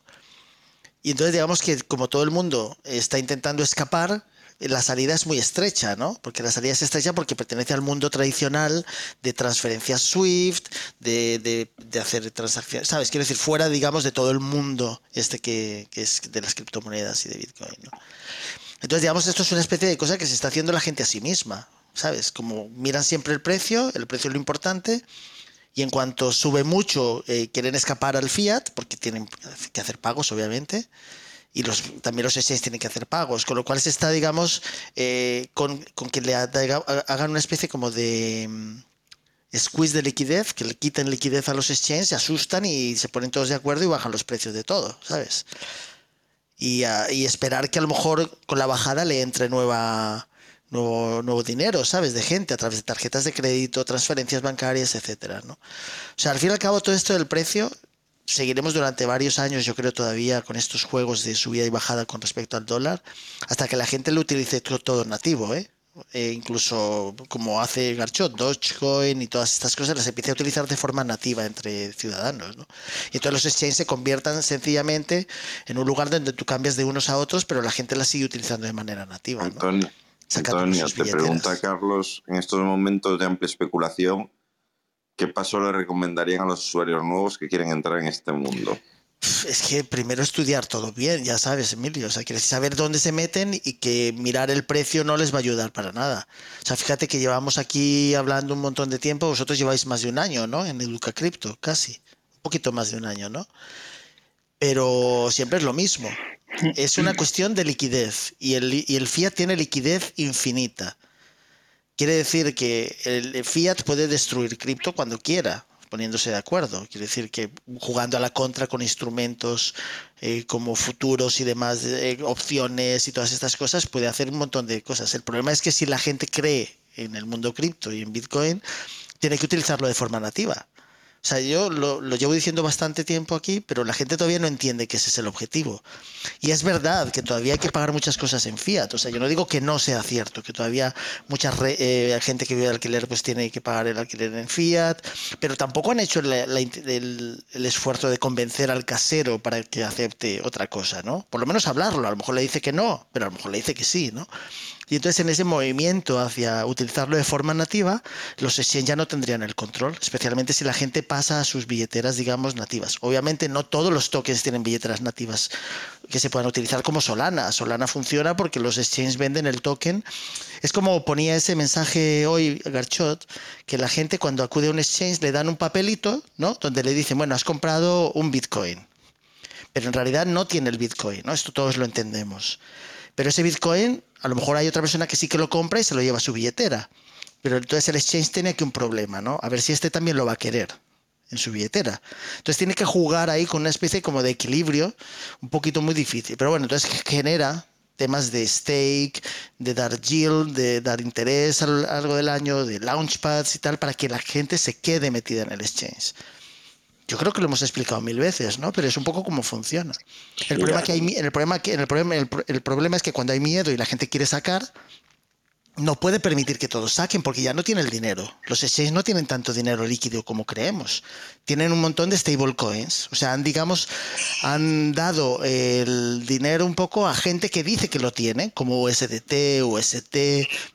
Y entonces digamos que como todo el mundo está intentando escapar, la salida es muy estrecha, ¿no? Porque la salida es estrecha porque pertenece al mundo tradicional de transferencias SWIFT, de, de, hacer transacciones, ¿sabes? Quiero decir, fuera, digamos, de todo el mundo este que, que es de las criptomonedas y de Bitcoin. Entonces, digamos, esto es una especie de cosa que se está haciendo la gente a sí misma, ¿sabes? Como miran siempre el precio, el precio es lo importante, y en cuanto sube mucho, eh, quieren escapar al fiat, porque tienen que hacer pagos, obviamente, y los, también los exchanges tienen que hacer pagos, con lo cual se está, digamos, eh, con, con, que le hagan una especie como de um, squeeze de liquidez, que le quiten liquidez a los exchanges, se asustan y se ponen todos de acuerdo y bajan los precios de todo, ¿sabes? Y, uh, y esperar que a lo mejor con la bajada le entre nueva, nuevo, nuevo dinero, ¿sabes? De gente a través de tarjetas de crédito, transferencias bancarias, etcétera, ¿no? O sea, al fin y al cabo todo esto del precio seguiremos durante varios años, yo creo todavía con estos juegos de subida y bajada con respecto al dólar, hasta que la gente lo utilice todo, nativo, ¿eh? Eh, incluso como hace Garchot, Dogecoin y todas estas cosas las empiece a utilizar de forma nativa entre ciudadanos. ¿no? Y entonces los exchanges se conviertan sencillamente en un lugar donde tú cambias de unos a otros, pero la gente la sigue utilizando de manera nativa. ¿no? Antonio, Antonio te pregunta Carlos, en estos momentos de amplia especulación, ¿qué paso le recomendarían a los usuarios nuevos que quieren entrar en este mundo? Es que primero estudiar todo bien, ya sabes, Emilio. O sea, quieres saber dónde se meten y que mirar el precio no les va a ayudar para nada. O sea, fíjate que llevamos aquí hablando un montón de tiempo. Vosotros lleváis más de un año, ¿no? En Educa Cripto, casi. Un poquito más de un año, ¿no? Pero siempre es lo mismo. Es una cuestión de liquidez. Y el, y el fiat tiene liquidez infinita. Quiere decir que el fiat puede destruir cripto cuando quiera poniéndose de acuerdo. Quiere decir que jugando a la contra con instrumentos eh, como futuros y demás eh, opciones y todas estas cosas puede hacer un montón de cosas. El problema es que si la gente cree en el mundo cripto y en Bitcoin, tiene que utilizarlo de forma nativa. O sea, yo lo, lo, llevo diciendo bastante tiempo aquí, pero la gente todavía no entiende que ese es el objetivo. Y es verdad que todavía hay que pagar muchas cosas en fiat. O sea, yo no digo que no sea cierto, que todavía mucha eh, gente que vive de alquiler pues tiene que pagar el alquiler en fiat, pero tampoco han hecho el, el, esfuerzo de convencer al casero para que acepte otra cosa, ¿no? Por lo menos hablarlo. A lo mejor le dice que no, pero a lo mejor le dice que sí, ¿no? Y entonces en ese movimiento hacia utilizarlo de forma nativa, los exchange ya no tendrían el control, especialmente si la gente pasa a sus billeteras, digamos, nativas. Obviamente no todos los tokens tienen billeteras nativas que se puedan utilizar como Solana. Solana funciona porque los exchanges venden el token. Es como ponía ese mensaje hoy Garchot, que la gente cuando acude a un exchange le dan un papelito, ¿no? Donde le dicen, bueno, has comprado un Bitcoin. Pero en realidad no tiene el Bitcoin, ¿no? Esto todos lo entendemos. Pero ese Bitcoin, a lo mejor hay otra persona que sí que lo compra y se lo lleva a su billetera. Pero entonces el exchange tiene aquí un problema, ¿no? A ver si este también lo va a querer en su billetera. Entonces tiene que jugar ahí con una especie como de equilibrio, un poquito muy difícil. Pero bueno, entonces genera temas de stake, de dar yield, de dar interés a lo largo del año, de launchpads y tal, para que la gente se quede metida en el exchange. Yo creo que lo hemos explicado mil veces, ¿no? Pero es un poco cómo funciona. El problema que hay, el problema que el problema, el, el problema es que cuando hay miedo y la gente quiere sacar, no puede permitir que todos saquen porque ya no tiene el dinero. Los exchanges no tienen tanto dinero líquido como creemos. Tienen un montón de stablecoins. O sea, han, digamos, han dado el dinero un poco a gente que dice que lo tiene, como USDT, UST,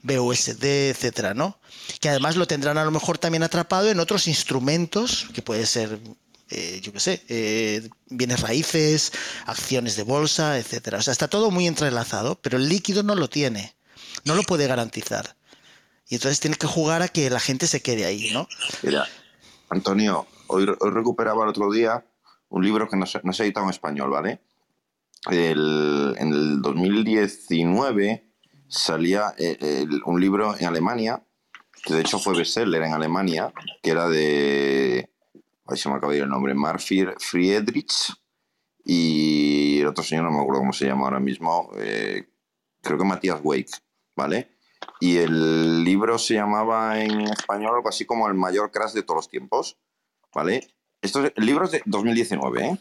BUSD, etcétera, ¿no? Que además lo tendrán a lo mejor también atrapado en otros instrumentos, que puede ser eh, yo qué sé, eh, bienes raíces, acciones de bolsa, etcétera. O sea, está todo muy entrelazado, pero el líquido no lo tiene, no lo puede garantizar. Y entonces tiene que jugar a que la gente se quede ahí, ¿no? Mira, Antonio, hoy, hoy recuperaba el otro día un libro que no se, no se ha editado en español, ¿vale? El, en el 2019 salía eh, un libro en Alemania, que de hecho fue bestseller en Alemania, que era de ahí se me acaba de ir el nombre, Marfir Friedrich y el otro señor, no me acuerdo cómo se llama ahora mismo, eh, creo que Matías Wake, ¿vale? Y el libro se llamaba en español algo así como El mayor crash de todos los tiempos, ¿vale? Esto es, el libro es de 2019, ¿eh?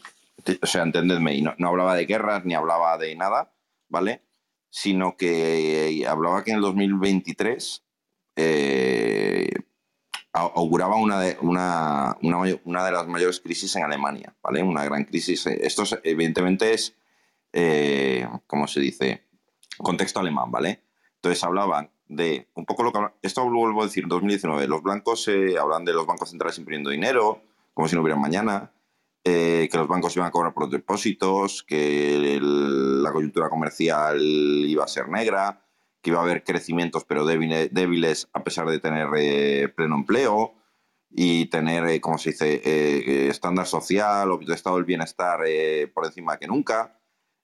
O sea, entendedme, y no, no hablaba de guerras ni hablaba de nada, ¿vale? Sino que hablaba que en el 2023 eh, auguraba una de, una, una, de las mayores crisis en Alemania, ¿vale? Una gran crisis. Esto es, evidentemente es, eh, ¿cómo se dice? Contexto alemán, ¿vale? Entonces hablaban de un poco lo que... Esto vuelvo a decir, en 2019, los blancos eh, hablan de los bancos centrales imprimiendo dinero, como si no hubiera mañana, eh, que los bancos iban a cobrar por los depósitos, que la coyuntura comercial iba a ser negra, que iba a haber crecimientos pero débiles, débiles a pesar de tener eh, pleno empleo y tener, eh, como se dice, eh, estándar social o estado del bienestar eh, por encima que nunca,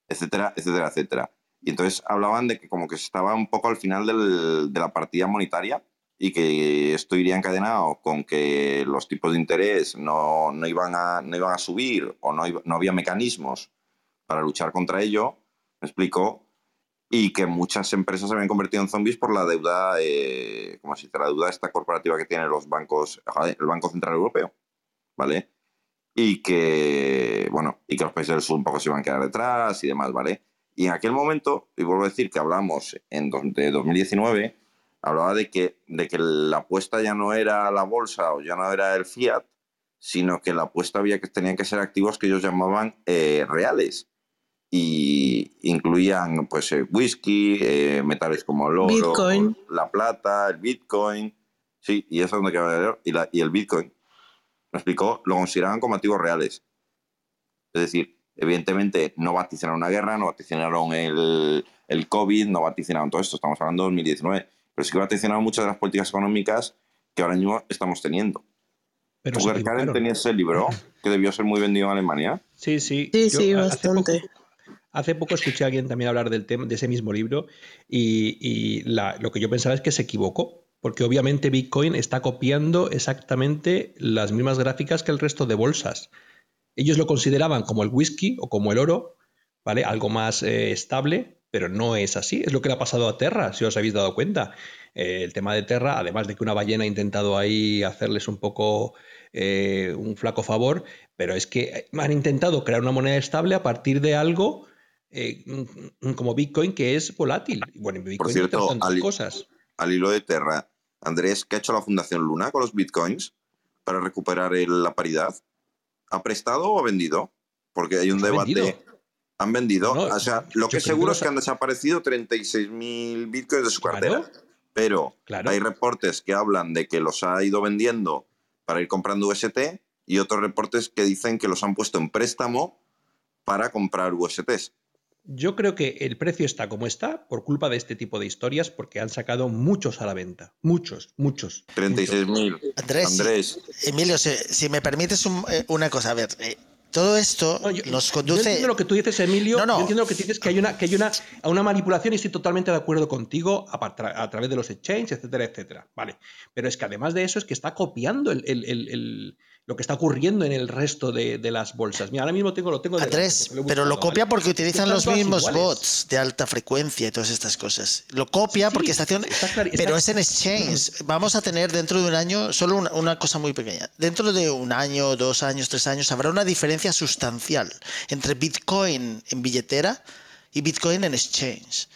etcétera, etcétera, etcétera. Y entonces hablaban de que como que estaba un poco al final del, de la partida monetaria y que esto iría encadenado con que los tipos de interés no, no, iban, a, no iban a subir o no, no había mecanismos para luchar contra ello, me explico, y que muchas empresas se habían convertido en zombies por la deuda, eh, ¿cómo se? La deuda esta corporativa que tienen los bancos, el Banco Central Europeo, ¿vale? Y que, bueno, y que los países del sur un poco se iban a quedar detrás y demás, ¿vale? Y en aquel momento, y vuelvo a decir que hablamos en de 2019, hablaba de que, de que la apuesta ya no era la bolsa o ya no era el fiat, sino que la apuesta había que tenían que ser activos que ellos llamaban eh, reales y incluían pues el whisky, eh, metales como el oro, Bitcoin. la plata, el bitcoin, sí, y eso es donde queda y, la, y el bitcoin, me explicó, lo consideraban como activos reales. Es decir, evidentemente no vaticinaron una guerra, no vaticinaron el, el COVID, no vaticinaron todo esto, estamos hablando de 2019, pero sí que vaticinaron muchas de las políticas económicas que ahora mismo estamos teniendo. Pero ¿Tú, se Karen, tenías ese libro que debió ser muy vendido en Alemania? Sí, sí. Sí, Yo sí, bastante. poco- Hace poco escuché a alguien también hablar del tema, de ese mismo libro y, lo que yo pensaba es que se equivocó, porque obviamente Bitcoin está copiando exactamente las mismas gráficas que el resto de bolsas. Ellos lo consideraban como el whisky o como el oro, ¿vale? Algo más eh, estable, pero no es así. Es lo que le ha pasado a Terra, si os habéis dado cuenta. Eh, el tema de Terra, además de que una ballena ha intentado ahí hacerles un poco eh, un flaco favor, pero es que han intentado crear una moneda estable a partir de algo eh, como Bitcoin que es volátil. Bueno, en Bitcoin Por cierto, al, cosas. al hilo de Terra, Andrés, ¿qué ha hecho la Fundación Luna con los bitcoins para recuperar el- la paridad? ¿Ha prestado o ha vendido? Porque hay un debate. vendido. Han vendido. No, o sea, lo que seguro que es que han desaparecido 36.000 bitcoins de su Claro. cartera. Pero Claro. hay reportes que hablan de que los ha ido vendiendo para ir comprando UST y otros reportes que dicen que los han puesto en préstamo para comprar USTs. Yo creo que el precio está como está por culpa de este tipo de historias, porque han sacado muchos a la venta. Muchos, muchos. 36.000. Andrés, Andrés, Emilio, si, si me permites un- eh, una cosa, a ver, eh, todo esto No, yo- nos Yo conduce... entiendo lo que tú dices, Emilio. No, no. Yo entiendo lo que tú dices, que hay una, que hay una, a una manipulación y estoy totalmente de acuerdo contigo a, través de los exchanges, etcétera, etcétera. Vale. Pero es que además de eso es que está copiando el- el- el- el- lo que está ocurriendo en el resto de, de las bolsas. Mira, ahora mismo tengo, lo tengo lo he pero lo copia ¿vale? porque utilizan los mismos iguales. bots de alta frecuencia y todas estas cosas. Lo copia Sí, porque está haciendo... está claro, está- Pero es en exchange. Vamos a tener dentro de un año solo una, una cosa muy pequeña. Dentro de un año, dos años, tres años, habrá una diferencia sustancial entre Bitcoin en billetera y Bitcoin en exchange.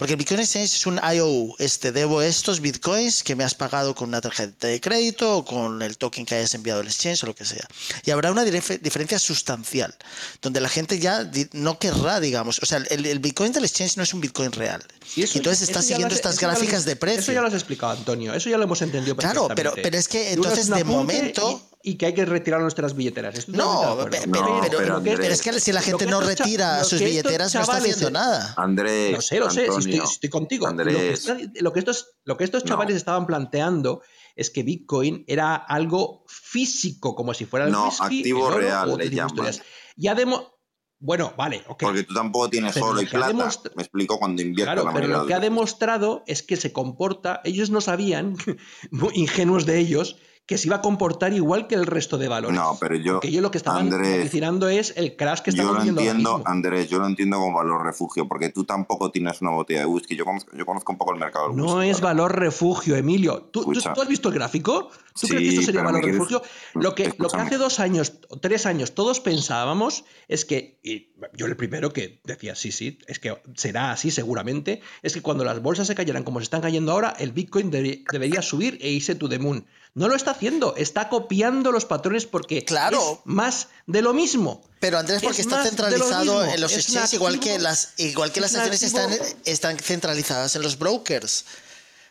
Porque el Bitcoin Exchange es un IOU. Este, debo estos Bitcoins que me has pagado con una tarjeta de crédito o con el token que hayas enviado al exchange o lo que sea. Y habrá una dif- diferencia sustancial, donde la gente ya no querrá, digamos. O sea, el, el Bitcoin del exchange no es un Bitcoin real. Y eso- Entonces está siguiendo estas ya lo gráficas de precio. Eso ya lo has explicado, Antonio. Eso ya lo hemos entendido Claro, pero- pero es que entonces, de momento- Y, y que hay que retirar nuestras billeteras. Estoy No, pero, No, pero- pero, pero Andrés, es que si la gente no retira sus billeteras no está haciendo nada. Andrés. Lo sé, lo sé, si estoy, Antonio, estoy contigo. Lo que, Andrés. está- lo que estos, lo que estos No. chavales estaban planteando es que Bitcoin era algo físico, como si fuera el No, whisky, activo el oro, real le llaman. historias. Ya demo... Bueno, vale, ok. Porque tú tampoco tienes Pero oro lo y que ha plata. demostra- Me explico cuando inviertes Claro, la pero lo que ha demostrado es que se comporta, ellos no sabían, muy ingenuos de ellos, que se iba a comportar igual que el resto de valores. No, pero yo, Porque ellos lo que estaban Andrés, vaticinando es el crash que Yo estamos lo viendo ahora entiendo, mismo. Andrés, yo lo entiendo como valor refugio, porque tú tampoco tienes una botella de whisky. Yo conozco, yo conozco un poco el mercado del No whisky. es ¿vale? valor refugio, Emilio. ¿Tú, tú- Escucha. tú has visto el gráfico? ¿Tú crees que esto sería valor quieres- refugio? Lo que, lo hace dos años, o tres años, todos pensábamos es que, y yo el primero que decía, sí, sí, es que será así seguramente, es que cuando las bolsas se cayeran como se están cayendo ahora, el Bitcoin debe- debería subir e irse to the moon. No lo está haciendo, está copiando los patrones porque Claro. es más de lo mismo. Pero Andrés, porque Es está lo centralizado en los exchanges, igual que las, igual que las acciones están, están centralizadas en los brokers.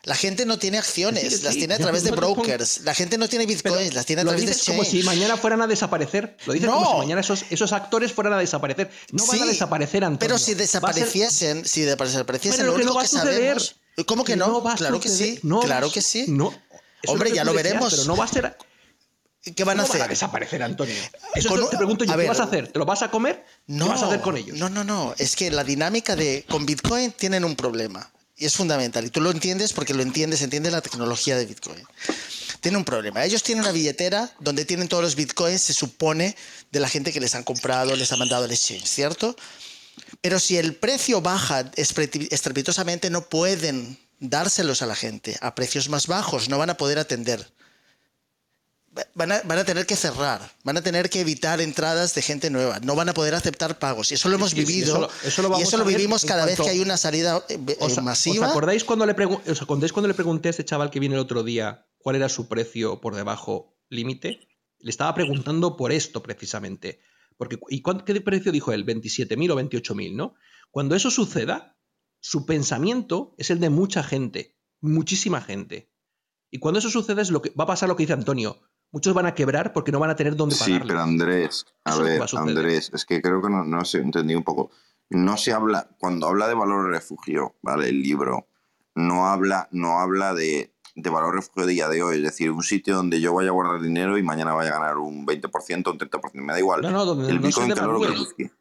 La gente no tiene acciones, Sí, sí, las tiene a través de pongo- brokers. La gente no tiene Pero bitcoins, las tiene a través de dices como exchange. si mañana fueran a desaparecer. Lo dices No. como si mañana esos, esos actores fueran a desaparecer. No van a desaparecer, Antonio. Pero si ser- desapareciesen, si desapareciesen, Bueno, lo que no único va que a suceder. sabemos. ¿Cómo que no? claro que sí. No claro que sí. No. Eso Hombre, ya lo veremos. Pero no va a ser. ¿Qué van a no van a hacer? desaparecer, Antonio. Eso Con te, un- te pregunto yo, a ¿qué ver. vas a hacer? ¿Te lo vas a comer? No, ¿Qué vas a hacer con ellos? No, no, no. Es que la dinámica de con Bitcoin tienen un problema. Y es fundamental. Y tú lo entiendes porque lo entiendes, entiendes la tecnología de Bitcoin. Tiene un problema. Ellos tienen una billetera donde tienen todos los Bitcoins, se supone, de la gente que les han comprado, les ha mandado al exchange, ¿cierto? Pero si el precio baja estre- estrepitosamente, no pueden dárselos a la gente a precios más bajos, no van a poder atender. Van a, van a tener que cerrar, van a tener que evitar entradas de gente nueva, no van a poder aceptar pagos. Y eso lo hemos vivido. eso lo- y eso lo vivimos cada vez que hay una salida eh, eh, ¿Os, masiva. ¿os acordáis, cuando le ¿Os acordáis cuando le pregunté a este chaval que viene el otro día cuál era su precio por debajo límite? Le estaba preguntando por esto precisamente. Porque, ¿Y cuánto, qué precio dijo él? ¿27.000 o 28.000? ¿no? Cuando eso suceda, su pensamiento es el de mucha gente, muchísima gente. Y cuando eso sucede es lo que va a pasar lo que dice Antonio. Muchos van a quebrar porque no van a tener dónde Sí, pagarle. pero Andrés, a Eso ver, a. Andrés, es que creo que no, no sé, entendí un poco. No se habla, cuando habla de valor refugio, ¿vale? El libro, no habla, no habla de, de valor refugio de día de hoy, es decir, un sitio donde yo vaya a guardar dinero y mañana vaya a ganar un 20%, un 30%, me da igual. No, no, donde el no Bitcoin que oro que.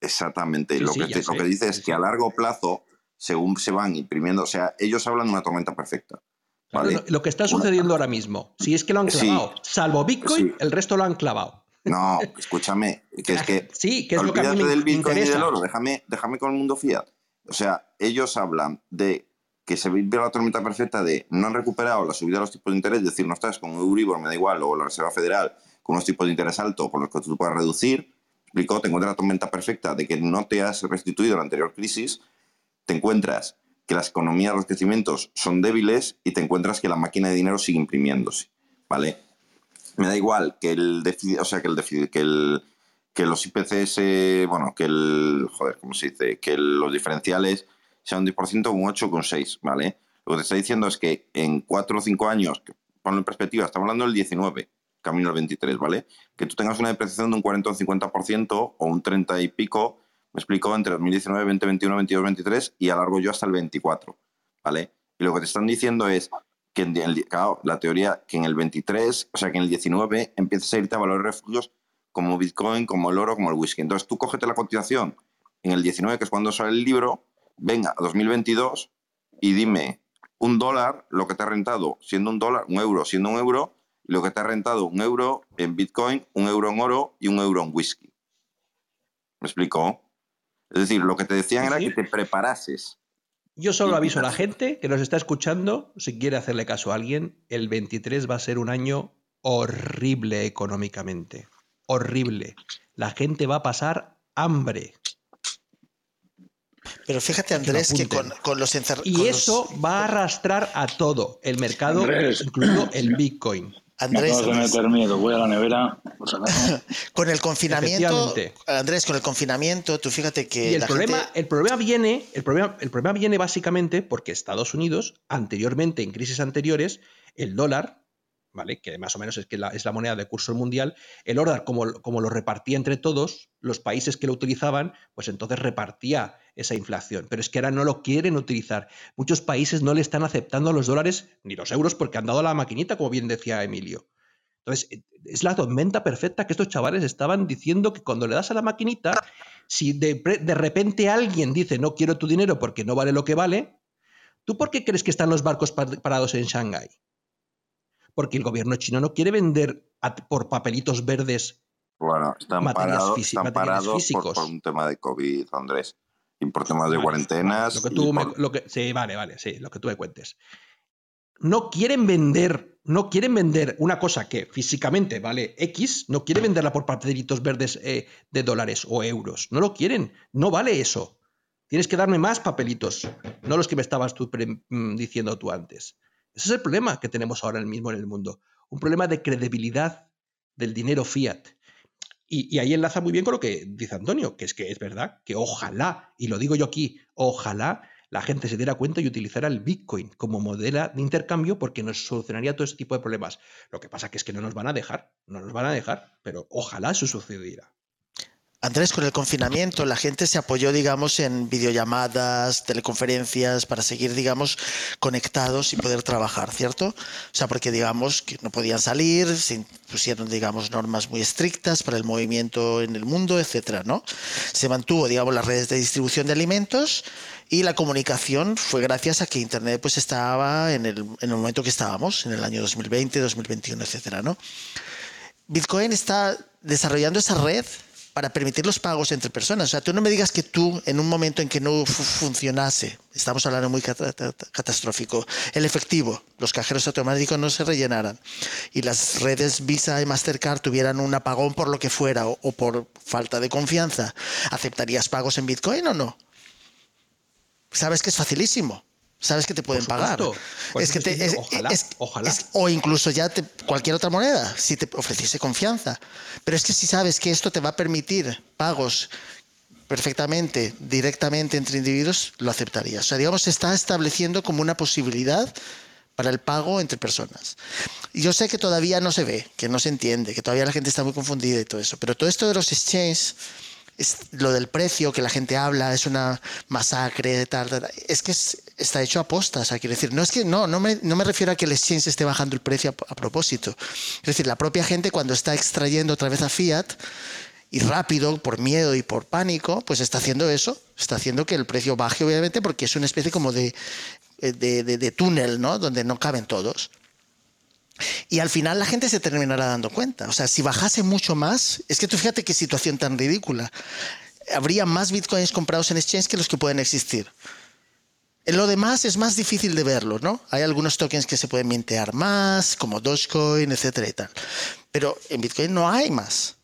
Exactamente, Sí, lo, sí, que, te- lo sé, que dice es que a largo plazo, según se van imprimiendo, o sea, ellos hablan de una tormenta perfecta. ¿vale? Lo- Lo que está sucediendo ahora mismo, si es que lo han clavado, salvo Bitcoin, el resto lo han clavado. No, escúchame, que es que Sí, que es lo que a mí olvídate me, del Bitcoin y interesa. del oro, déjame, déjame con el mundo fiat. O sea, ellos hablan de que se vive la tormenta perfecta de no han recuperado la subida de los tipos de interés, es decir, no estás con Euribor, me da igual, o la Reserva Federal, con unos tipos de interés altos con los que tú puedas reducir. Explicó, te encuentras la tormenta perfecta de que no te has restituido la anterior crisis, te encuentras que las economías, los crecimientos son débiles y te encuentras que la máquina de dinero sigue imprimiéndose, ¿vale? Me da igual que el déficit, o sea, que el déficit, que el que los IPCs, bueno, que el, joder, ¿cómo se dice? Que los diferenciales sean un 10% con un 8 con 6, ¿vale? Lo que te está diciendo es que en 4 o 5 años, ponlo en perspectiva, estamos hablando del 19, camino al 23, ¿vale? Que tú tengas una depreciación de un 40 o un 50% o un 30 y pico, me explico, entre 2019, 2021, 22, 23 y alargo yo hasta el 24, ¿vale? Y lo que te están diciendo es que en el, claro, la teoría que en el 23, o sea, que en el 19 empieces a irte a valores refugios como Bitcoin, como el oro, como el whisky. Entonces tú cógete la cotización en el 19, que es cuando sale el libro, venga a 2022 y dime un dólar, lo que te ha rentado siendo un dólar, un euro siendo un euro, lo que te ha rentado un euro en Bitcoin, un euro en oro y un euro en whisky. ¿Me explico? Es decir, lo que te decían era que te preparases. Yo solo aviso a la gente que nos está escuchando, si quiere hacerle caso a alguien, el 23 va a ser un año horrible económicamente. Horrible. La gente va a pasar hambre. Pero fíjate, Andrés, que con, los encerrados. Y eso va a arrastrar a todo el mercado, incluido el Bitcoin. Andrés, me meter miedo, voy a la nevera. con el confinamiento, Andrés, con el confinamiento, tú fíjate que el problema, el problema viene, el problema, el problema viene básicamente porque Estados Unidos, anteriormente, en crisis anteriores, el dólar ¿vale? que más o menos es, que es la moneda de curso mundial, el dólar, como, como, lo repartía entre todos, los países que lo utilizaban, pues entonces repartía esa inflación. Pero es que ahora no lo quieren utilizar. Muchos países no le están aceptando los dólares ni los euros porque han dado la maquinita, como bien decía Emilio. Entonces, e, es la tormenta perfecta que estos chavales estaban diciendo que cuando le das a la maquinita, si de, de repente alguien dice no quiero tu dinero porque no vale lo que vale, ¿tú por qué crees que están los barcos parados en Shanghái? porque el gobierno chino no quiere vender por papelitos verdes bueno, están parados, están parados por, un tema de COVID, Andrés, por temas de cuarentenas. Lo que tú lo que, sí, vale, vale, sí, lo que tú me cuentes. No quieren vender, no quieren vender una cosa que físicamente vale X, no quieren venderla por papelitos verdes eh, de dólares o euros. No lo quieren, no vale eso. Tienes que darme más papelitos, no los que me estabas tú mm, diciendo tú antes. Ese es el problema que tenemos ahora mismo en el mundo. Un problema de credibilidad del dinero fiat. Y, ahí enlaza muy bien con lo que dice Antonio, que es que es verdad que ojalá, y lo digo yo aquí, ojalá la gente se diera cuenta y utilizara el Bitcoin como modelo de intercambio porque nos solucionaría todo ese tipo de problemas. Lo que pasa es que no nos van a dejar, no nos van a dejar, pero ojalá eso sucediera. Andrés, con el confinamiento la gente se apoyó, digamos, en videollamadas, teleconferencias, para seguir, digamos, conectados y poder trabajar, ¿cierto? O sea, porque, digamos, que no podían salir, se pusieron, digamos, normas muy estrictas para el movimiento en el mundo, etcétera, ¿no? Se mantuvo, digamos, las redes de distribución de alimentos y la comunicación fue gracias a que Internet, pues, estaba en el, en el momento que estábamos, en el año 2020, 2021, etcétera, ¿no? Bitcoin está desarrollando esa red para permitir los pagos entre personas. O sea, tú no me digas que tú, en un momento en que no funcionase, estamos hablando muy catastrófico, el efectivo, los cajeros automáticos no se rellenaran y las redes Visa y Mastercard tuvieran un apagón por lo que fuera o, o por falta de confianza, ¿aceptarías pagos en Bitcoin o no? Sabes que es facilísimo sabes que te pueden pagar. Es que te, ojalá, ojalá. o incluso ya cualquier otra moneda, si te ofreciese confianza. Pero es que si sabes que esto te va a permitir pagos perfectamente, directamente entre individuos, lo aceptarías. O sea, digamos, se está estableciendo como una posibilidad para el pago entre personas. Yo sé que todavía no se ve, que no se entiende, que todavía la gente está muy confundida y todo eso, pero todo esto de los exchanges es lo del precio que la gente habla, es una masacre, es que está hecho a quiero decir, no es que no, no me, no me refiero a que el exchange esté bajando el precio a, propósito. Es decir, la propia gente cuando está extrayendo otra vez a fiat y rápido, por miedo y por pánico, pues está haciendo eso, está haciendo que el precio baje, obviamente, porque es una especie como de, de, de túnel, ¿no? Donde no caben todos. Y al final la gente se terminará dando cuenta. O sea, si bajase mucho más, es que tú fíjate qué situación tan ridícula. habría más bitcoins comprados en exchange que los que pueden existir. En lo demás es más difícil de verlo, ¿no? Hay algunos tokens que se pueden mintear más, como Dogecoin, etcétera y tal. Pero en Bitcoin no hay más.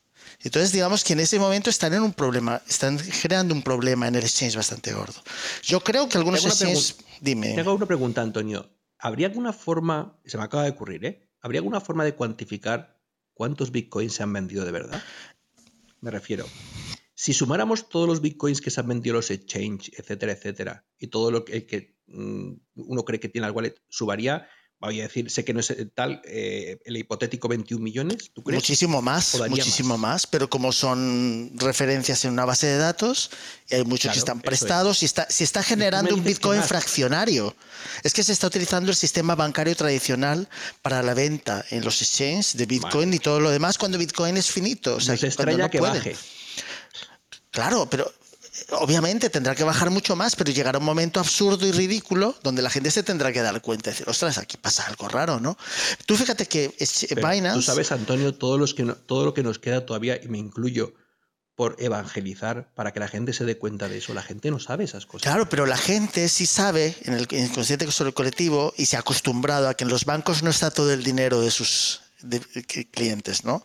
Entonces, digamos que en ese momento están en un problema, están generando un problema en el exchange bastante gordo. Yo creo que algunos Tengo exchanges. Dime. Te hago una pregunta, Antonio. ¿Habría alguna forma, se me acaba de ocurrir, ¿eh? ¿Habría alguna forma de cuantificar cuántos bitcoins se han vendido de verdad? Me refiero. Si sumáramos todos los bitcoins que se han vendido en los exchange, etcétera, etcétera, y todo lo que, que, mm, uno cree que tiene al wallet, subaría, voy a decir, sé que no es tal, eh, el hipotético 21 millones, ¿tú crees? Muchísimo más, ¿O daría muchísimo más. pero como son referencias en una base de datos, y hay muchos Claro, que están prestados, y está, se está generando un Bitcoin fraccionario. Es que se está utilizando el sistema bancario tradicional para la venta en los exchanges de Bitcoin y todo lo demás cuando Bitcoin es finito. O sea, Nos extraña no que puede. baje. Claro, pero eh, obviamente tendrá que bajar mucho más, pero llegará un momento absurdo y ridículo donde la gente se tendrá que dar cuenta y decir, ostras, aquí pasa algo raro, ¿no? Tú fíjate que Pero Binance... Tú sabes, Antonio, todos los que no- todo lo que nos queda todavía, y me incluyo, por evangelizar para que la gente se dé cuenta de eso. La gente no sabe esas cosas. Claro, pero la gente sí sabe en el inconsciente sobre el colectivo y se ha acostumbrado a que en los bancos no está todo el dinero de sus de- clientes, ¿no?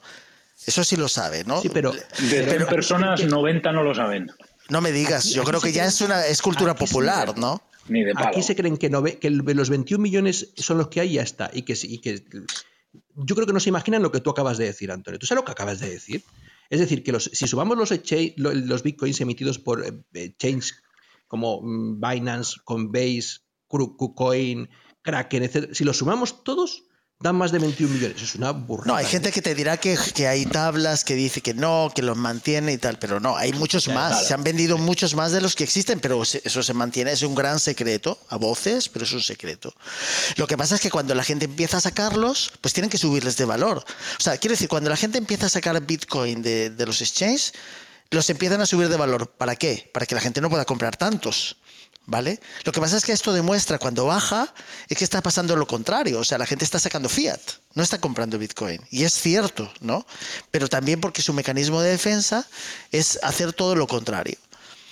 Eso sí lo sabe, ¿no? Sí, pero, De 100 pero- personas, 90 no lo saben. No me digas, Aquí- yo aquí creo que ya creen- es una es cultura se popular, ¿no? Ni de palo. Aquí se creen que, no que los 21 millones son los que hay y ya está. Y que, sí- y que yo creo que no se imaginan lo que tú acabas de decir, Antonio. ¿Tú sabes lo que acabas de decir? Es decir, que los, si sumamos los, exchange- lo- los bitcoins emitidos por eh, exchange como mm, Binance, Coinbase, KuCoin, Kraken, etc., si los sumamos todos, dan más de 21 millones. Es una burrada. No, hay ¿eh? gente que te dirá que, que hay tablas que dice que no, que los mantiene y tal, pero no, hay muchos más. Se han vendido muchos más de los que existen, pero eso se mantiene, es un gran secreto, a voces, pero es un secreto. Lo que pasa es que cuando la gente empieza a sacarlos, pues tienen que subirles de valor. O sea, quiero decir, cuando la gente empieza a sacar Bitcoin de, de los exchanges, los empiezan a subir de valor. ¿Para qué? Para que la gente no pueda comprar tantos. ¿Vale? Lo que pasa es que esto demuestra cuando baja es que está pasando lo contrario. O sea, la gente está sacando fiat, no está comprando Bitcoin. Y es cierto, ¿no? Pero también porque su mecanismo de defensa es hacer todo lo contrario.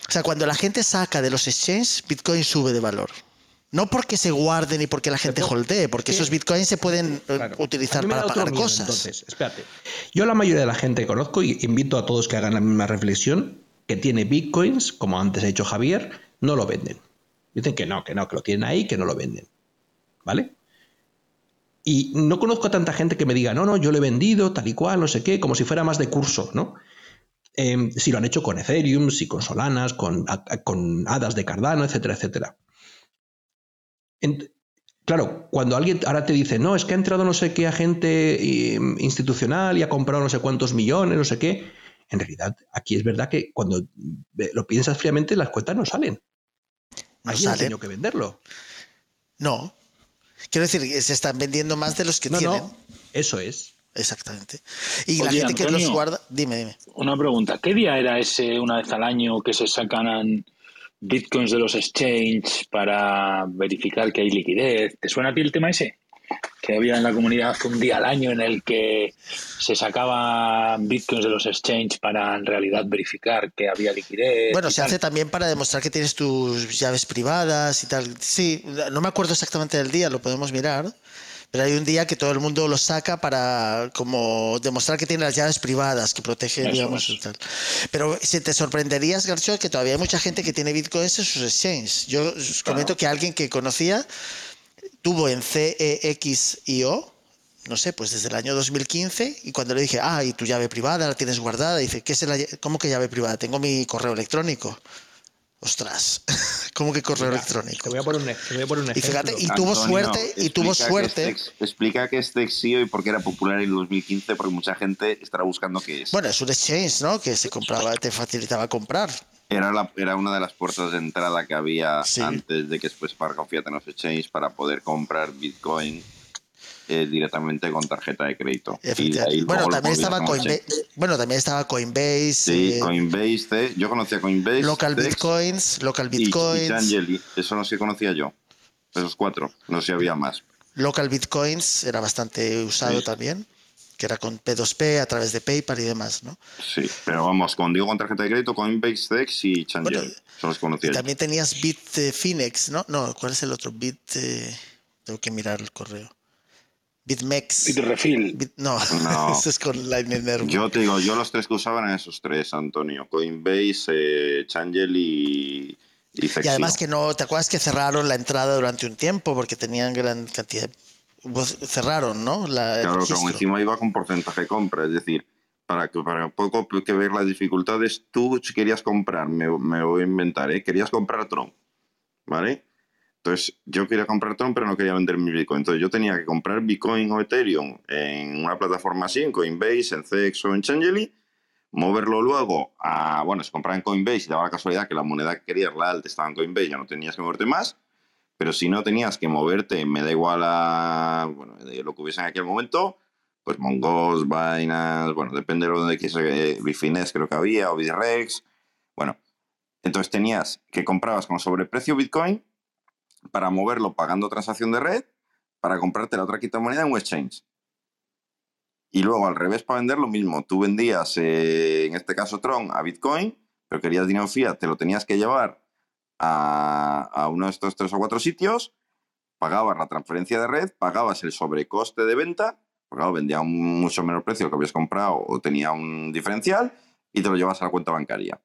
O sea, cuando la gente saca de los exchanges, Bitcoin sube de valor. No porque se guarde ni porque la gente holdee, porque esos Bitcoins se pueden eh, Claro. utilizar para pagar miedo, cosas. Entonces, espérate. Yo la mayoría de la gente que conozco y invito a todos que hagan la misma reflexión, que tiene bitcoins, como antes ha dicho Javier, no lo venden. Dicen que no, que no, que lo tienen ahí, que no lo venden. ¿Vale? Y no conozco a tanta gente que me diga, no, no, yo lo he vendido, tal y cual, no sé qué, como si fuera más de curso, ¿no? Eh, si lo han hecho con Ethereum, si con Solanas, con, con hadas de Cardano, etcétera, etcétera. Claro, cuando alguien ahora te dice, no, es que ha entrado no sé qué agente eh, institucional y ha comprado no sé cuántos millones, no sé qué, en realidad aquí es verdad que cuando lo piensas fríamente las cuentas no salen. No Alguien tenido que venderlo. No. Quiero decir, que se están vendiendo más de los que No, tienen. no, eso es. Exactamente. Y la gente que los guarda. Dime, dime. Una pregunta. ¿Qué día era ese una vez al año que se sacan bitcoins de los exchange para verificar que hay liquidez? ¿Te suena a ti el tema ese? Que había en la comunidad un día al año en el que se sacaban bitcoins de los exchange para en realidad verificar que había liquidez. Bueno, se tal. hace también para demostrar que tienes tus llaves privadas y tal. Sí, no me acuerdo exactamente del día, lo podemos mirar. Pero hay un día que todo el mundo lo saca para como demostrar que tiene las llaves privadas, que protege, Eso digamos, y tal. Pero si te sorprenderías, Garcho, que todavía hay mucha gente que tiene bitcoins en sus exchanges. Yo os comento que alguien que conocía tuvo en CEXIO, no sé, pues desde el año 2015, y cuando le dije, ah, y tu llave privada la tienes guardada, dice, ¿qué es la ¿cómo que llave privada? Tengo mi correo electrónico. Ostras, ¿cómo que correo Mira, electrónico? Te voy a poner un, te voy a poner un Y fíjate, ejemplo. y tuvo Antonio, suerte, y tuvo explica que suerte. es Tex- explica que es Texio y por qué era popular en el 2015, porque mucha gente estará buscando qué es. Bueno, es un exchange, ¿no? Que se compraba, te facilitaba comprar. Era, la- era una de las puertas de entrada que había Sí. antes de que después para confiar en los exchanges para poder comprar Bitcoin eh, directamente con tarjeta de crédito. Y de ahí Efectivamente. Bueno, también estaba Coinbase. Bueno, también estaba Coinbase, Sí, eh, Coinbase, Te- yo conocía Coinbase, Local Tex Bitcoins, Local y, y Bitcoins. Eso no sé conocía yo. Esos cuatro. No sé si había más. Local Bitcoins era bastante usado Sí. también. Que era con P2P a través de PayPal y demás, ¿no? Sí, pero vamos, cuando digo con tarjeta de crédito, Coinbase, Dex y Changel. Bueno, son los conocidos. Y también tenías Bitfinex, ¿no? No, ¿cuál es el otro? Bit. eh, tengo que mirar el correo. Bitmex. Bitrefill. Bit- no, No. eso es con Lightning Network. Yo te digo, yo los tres que usaban eran esos tres, Antonio. Coinbase, eh, Changel y, y Y además que no, ¿te acuerdas que cerraron la entrada durante un tiempo porque tenían gran cantidad? de- pues, Cerraron, ¿no? La, Claro, registro. encima iba con porcentaje de compra, es decir, para que para poco que ver las dificultades, tú si querías comprar, me, me voy a inventar, ¿eh? querías comprar Tron, ¿vale? Entonces yo quería comprar Tron, pero no quería vender mi Bitcoin. Entonces yo tenía que comprar Bitcoin o Ethereum en una plataforma así, en Coinbase, en CEX o en Changely, moverlo luego a, bueno, se compraba en Coinbase y daba la casualidad que la moneda que querías, la alt, estaba en Coinbase, ya no tenías que moverte más. Pero si no tenías que moverte, me da igual a bueno, lo que hubiese en aquel momento, pues Mongos, Binance, bueno, depende de donde quise, eh, Bitfinex creo que había, o Bitrex. Bueno, entonces tenías que comprabas con sobreprecio Bitcoin para moverlo pagando transacción de red para comprarte la otra criptomoneda en exchange. Y luego al revés para vender lo mismo. Tú vendías, eh, en este caso Tron, a Bitcoin, pero querías dinero fiat, te lo tenías que llevar a, uno de estos tres o cuatro sitios, pagabas la transferencia de red, pagabas el sobrecoste de venta, porque claro, vendía a un mucho menor precio que habías comprado o tenía un diferencial, y te lo llevas a la cuenta bancaria.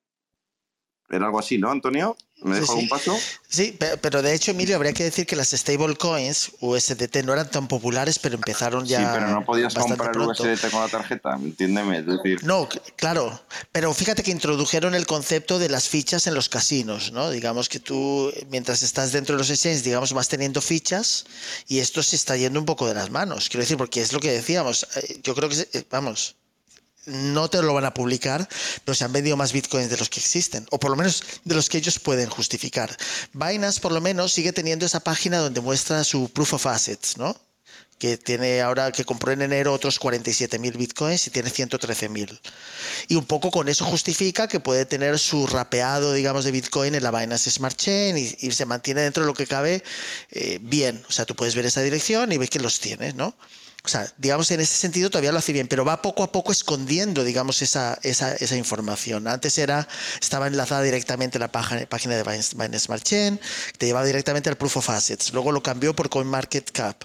Era algo así, ¿no, Antonio? ¿Me dejo sí. paso? Sí, pe- pero de hecho, Emilio, habría que decir que las stablecoins, USDT, no eran tan populares, pero empezaron ya. sí, pero no podías comprar pronto. USDT con la tarjeta, entiéndeme. Es decir, No, claro, pero fíjate que introdujeron el concepto de las fichas en los casinos, ¿no? Digamos que tú, mientras estás dentro de los exchanges, digamos, vas teniendo fichas y esto se está yendo un poco de las manos. Quiero decir, porque es lo que decíamos, eh, yo creo que, eh, vamos, no te lo van a publicar, pero se han vendido más bitcoins de los que existen, o por lo menos de los que ellos pueden justificar. Binance, por lo menos, sigue teniendo esa página donde muestra su proof of assets, ¿no? que tiene ahora que compró en enero otros 47.000 bitcoins y tiene 113.000. Y un poco con eso justifica que puede tener su rapeado, digamos, de bitcoin en la Binance Smart Chain y, se mantiene dentro de lo que cabe eh, bien. O sea, tú puedes ver esa dirección y ves que los tienes, ¿no? O sea, digamos, en ese sentido todavía lo hace bien, pero va poco a poco escondiendo, digamos, esa, esa, esa información. Antes era, estaba enlazada directamente a la página, de Binance, Binance Smart Chain, te llevaba directamente al Proof of Assets. Luego lo cambió por CoinMarketCap.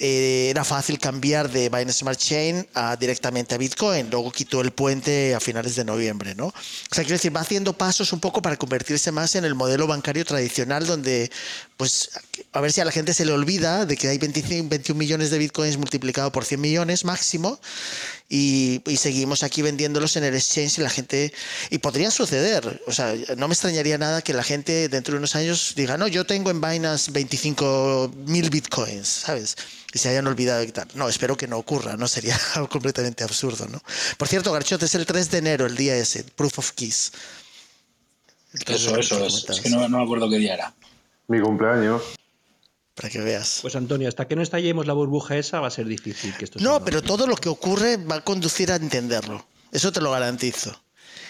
Eh, era fácil cambiar de Binance Smart Chain a, directamente a Bitcoin. Luego quitó el puente a finales de noviembre, ¿no? O sea, quiero decir, va haciendo pasos un poco para convertirse más en el modelo bancario tradicional donde, pues, a ver si a la gente se le olvida de que hay 25, 21 millones de Bitcoins multiplicado por 100 millones máximo y, y seguimos aquí vendiéndolos en el exchange y la gente... Y podría suceder, o sea, no me extrañaría nada que la gente dentro de unos años diga, no, yo tengo en Binance 25 mil Bitcoins, ¿sabes? Y se hayan olvidado de quitar. No, espero que no ocurra, no sería algo completamente absurdo, ¿no? Por cierto, Garchot, es el 3 de enero, el día ese, Proof of Keys. El 3 de Eso, eso es. Es que no, no me acuerdo qué día era. Mi cumpleaños. Para que veas. Pues Antonio, hasta que no estallemos la burbuja esa va a ser difícil que esto No, se pero todo lo que ocurre va a conducir a entenderlo. Eso te lo garantizo.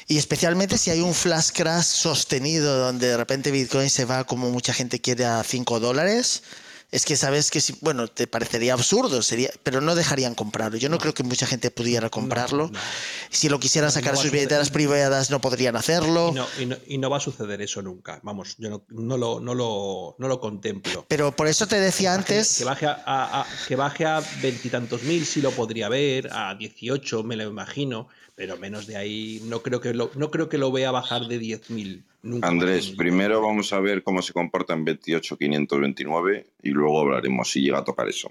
Y especialmente si hay un flash crash sostenido donde de repente Bitcoin se va como mucha gente quiere a 5 dólares. Es que sabes que, si, bueno, te parecería absurdo, sería, pero no dejarían comprarlo. Yo no, creo que mucha gente pudiera comprarlo. no. Si lo quisieran sacar sus a suceder. billeteras privadas no podrían hacerlo. Y no, y no- y no va a suceder eso nunca. Vamos, yo no, no lo, no, lo, no lo contemplo. Pero por eso te decía Que baje- antes... Que baje a, que baje a veintitantos mil sí lo podría ver, a 18 me lo imagino, pero menos de ahí no creo que lo, no creo que lo vea bajar de 10.000 nunca. Andrés, más. primero vamos a ver cómo se comporta en 28.529 y luego hablaremos si llega a tocar eso.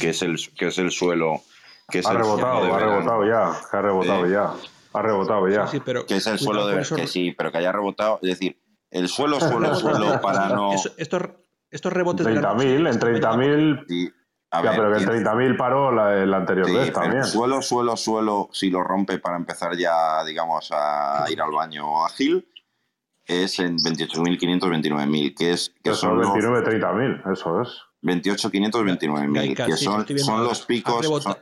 Que es el, que es el suelo. Que es Ha el rebotado, suelo de ha verano. rebotado ya. Ha rebotado Eh. ya. Ha rebotado ya. Sí, sí, pero Que es el suelo de esos- que sí, pero que haya rebotado. Es decir, el suelo, suelo, suelo para no. Eso- estos, estos rebotes de la 30.000, noche, en 30.000. Sí, a Ya, ver, pero que en tiene- 30.000 paró la, la anterior Sí, vez también. suelo, suelo, suelo, si lo rompe para empezar ya, digamos, a ir al baño ágil, es en 28.529.000, que es que Eso, son los 29, 30.000, eso es. 28.529.000, Gaika, que son, son los picos, son,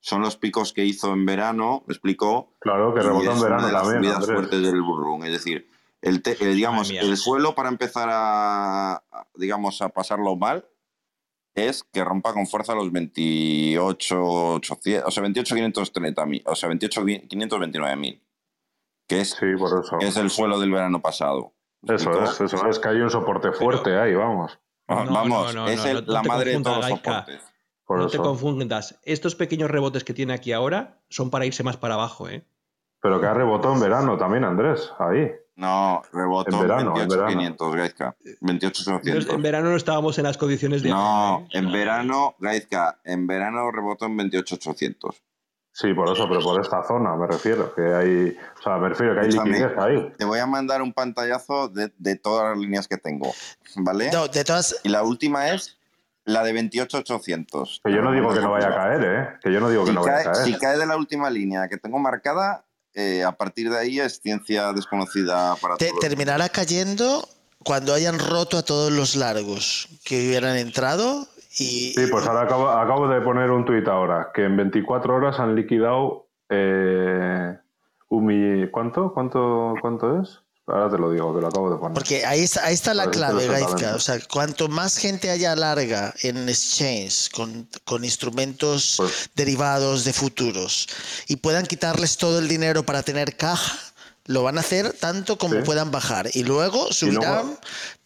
son los picos que hizo en verano, me explicó, Claro, que rebotó en una verano de las también. Andrés. fuertes del burrún, es decir, el, te- el, digamos, Madre mía. el suelo para empezar a, a, digamos, a pasarlo mal es que rompa con fuerza los 28, 800, o sea, 28, 530 mil, o sea, 28, 529 mil, que es, Sí, por eso. que es el suelo del verano pasado. ¿Me Eso es, eso es que hay un soporte fuerte ahí, vamos. Ah, No, Vamos, no, no, es no, el- no la madre de todos los soportes. Por no eso. te confundas. Estos pequeños rebotes que tiene aquí ahora son para irse más para abajo, ¿eh? Pero que ha rebotado en verano también, Andrés, ahí. No, rebotó En verano, en 28, verano. 500, Gaizka. 28, No, 800. en verano no estábamos en las condiciones de. No, ¿eh? en verano, Gaizka, en verano rebotó en 28, 800. Sí, por eso, pero por esta zona me refiero. Que hay. O sea, me refiero que hay Escúchame. liquidez ahí. Te voy a mandar un pantallazo de, de todas las líneas que tengo, ¿vale? No, de todas, Y la última es la de 28, 800. Que yo no digo que no vaya a caer, ¿eh? Que yo no digo que Si no vaya a cae, caer. si cae de la última línea que tengo marcada, eh, a partir de ahí es ciencia desconocida para te- todos. terminará cayendo cuando hayan roto a todos los largos que hubieran entrado y Sí, pues ahora acabo, acabo de poner un tuit ahora, que en 24 horas han liquidado eh, un ¿Cuánto? ¿Cuánto? ¿Cuánto es? Ahora te lo digo, que lo acabo de poner. Porque ahí está, ahí está la clave. Gaizka. O sea, cuanto más gente haya larga en exchange con, con instrumentos Pues- derivados de futuros y puedan quitarles todo el dinero para tener caja, lo van a hacer tanto como Sí. puedan bajar. Y luego subirán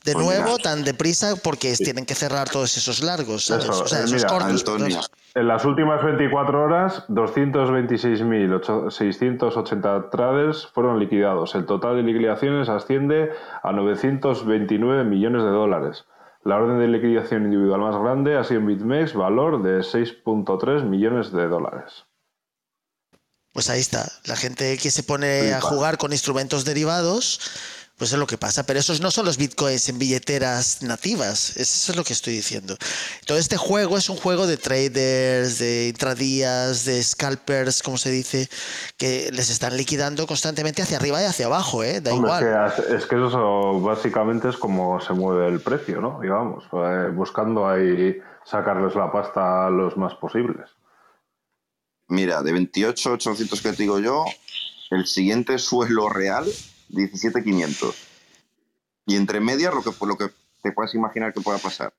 de Pues nuevo mira. tan deprisa porque tienen que cerrar todos esos largos, ¿sabes? Eso, o sea, eh, esos mira, cortos. Antonio. En las últimas 24 horas, 226.680 traders fueron liquidados. El total de liquidaciones asciende a 929 millones de dólares. La orden de liquidación individual más grande ha sido en BitMEX, valor de 6.3 millones de dólares. Pues ahí está. La gente que se pone a jugar con instrumentos derivados, pues es lo que pasa. Pero esos no son los bitcoins en billeteras nativas. Eso es lo que estoy diciendo. Todo este juego es un juego de traders, de intradías, de scalpers, como se dice, que les están liquidando constantemente hacia arriba y hacia abajo, ¿eh? Da Hombre, igual. Es, que, hace- es que eso básicamente es como se mueve el precio, ¿no? Digamos, eh, buscando ahí sacarles la pasta a los más posibles. Mira, de 28, 800 que te digo yo, el siguiente suelo real, 17, 500. Y entre medias, lo que, lo que te puedas imaginar que pueda pasar.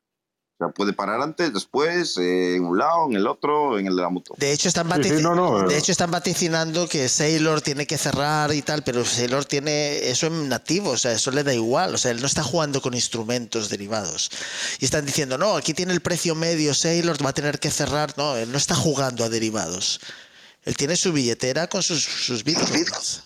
O sea, puede parar antes, después, eh, en un lado, en el otro, en el de la moto. De hecho, están Sí, sí, vatici- no, no, de eh. hecho, están vaticinando que Sailor tiene que cerrar y tal, pero Sailor tiene eso en nativo, o sea, eso le da igual, o sea, él no está jugando con instrumentos derivados. Y están diciendo, no, aquí tiene el precio medio, Sailor va a tener que cerrar. No, él no está jugando a derivados. Él tiene su billetera con sus, sus bitcoins.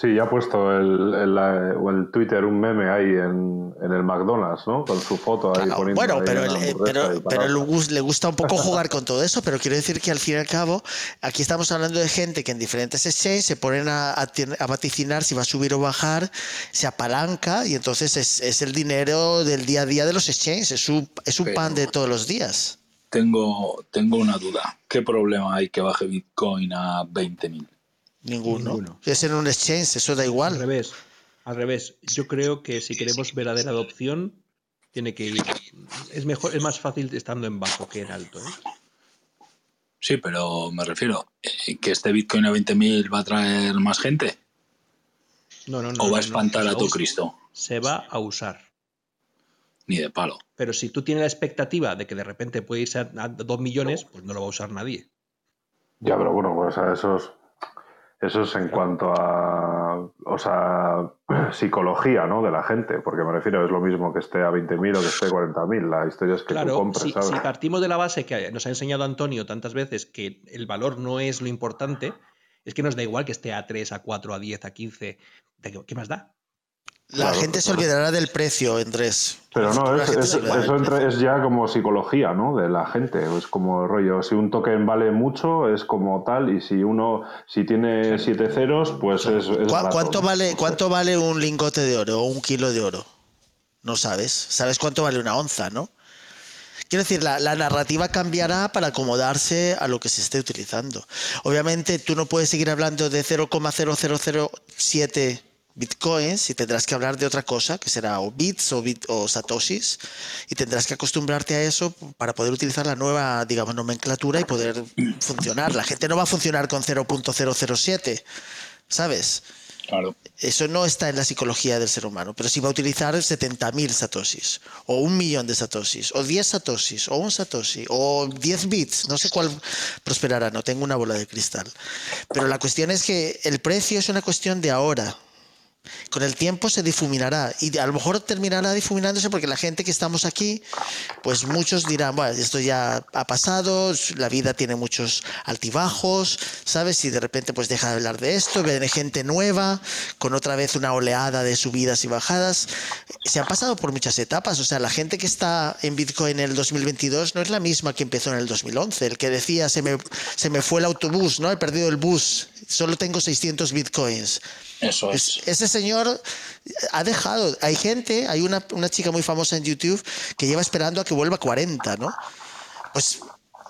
Sí, ya ha puesto el, el, o el Twitter un meme ahí en, en el McDonald's, ¿no? Con su foto ahí Claro, poniendo bueno, ahí pero, hamburguesa pero, le gus- le gusta un poco jugar con todo eso, pero quiero decir que al fin y al cabo, aquí estamos hablando de gente que en diferentes exchanges se ponen a, a a vaticinar si va a subir o bajar, se apalanca y entonces es, es el dinero del día a día de los exchanges, es un, es un Pero- pan de todos los días. Tengo, tengo una duda. ¿Qué problema hay que baje Bitcoin a 20.000? Ninguno. Ninguno. Es en un exchange, eso da Al igual. revés. Al revés. Yo creo que si queremos verdadera adopción, tiene que ir. Es mejor, es más fácil estando en bajo que en alto. ¿eh? Sí, pero me refiero eh, que este Bitcoin a 20.000 va a traer más gente No, no, no. o va a espantar no. a todo Cristo. Se va a usar. Ni de palo. Pero si tú tienes la expectativa de que de repente puede irse a, a 2 millones, pues no lo va a usar nadie. Ya, pero bueno, pues a esos, eso es en cuanto a, o sea, psicología, ¿no? De la gente, porque me refiero, es lo mismo que esté a 20.000 o que esté a 40.000. La historia es que tú Claro, compres, si, ¿sabes? si partimos de la base que nos ha enseñado Antonio tantas veces que el valor no es lo importante, es que nos da igual que esté a 3, a 4, a 10, a 15. ¿De qué, qué más da? La Claro, gente se olvidará del precio, Andrés. Pero no, es, es- eso es ya como psicología, ¿no? De la gente. Es como rollo, si un token vale mucho, es como tal, y si uno, si tiene siete ceros, pues es, es ¿Cu- barato, ¿Cuánto vale, No sé. cuánto vale un lingote de oro o un kilo de oro? No sabes. ¿Sabes cuánto vale una onza, no? Quiero decir, la, la narrativa cambiará para acomodarse a lo que se esté utilizando. Obviamente, tú no puedes seguir hablando de 0,0007 bitcoins y tendrás que hablar de otra cosa, que será o bits o, bit- o satoshis, y tendrás que acostumbrarte a eso para poder utilizar la nueva, digamos, nomenclatura y poder funcionar. La gente no va a funcionar con 0.007, ¿sabes? Claro. Eso no está en la psicología del ser humano, pero si va a utilizar 70.000 satoshis, o un millón de satoshis, o 10 satoshis, o un satoshi, o 10 bits, no sé cuál prosperará, no tengo una bola de cristal. Pero la cuestión es que el precio es una cuestión de ahora. Con el tiempo se difuminará y a lo mejor terminará difuminándose porque la gente que estamos aquí, pues muchos dirán, bueno, esto ya ha pasado, la vida tiene muchos altibajos, ¿sabes? Y de repente pues deja de hablar de esto, viene gente nueva, con otra vez una oleada de subidas y bajadas. Se han pasado por muchas etapas, o sea, la gente que está en Bitcoin en el 2022 no es la misma que empezó en el 2011, el que decía, se me, se me fue el autobús, ¿no? He perdido el bus, solo tengo 600 Bitcoins. Eso es. Es- ese señor ha dejado. Hay gente, hay una, una chica muy famosa en YouTube que lleva esperando a que vuelva a 40, ¿no? Pues.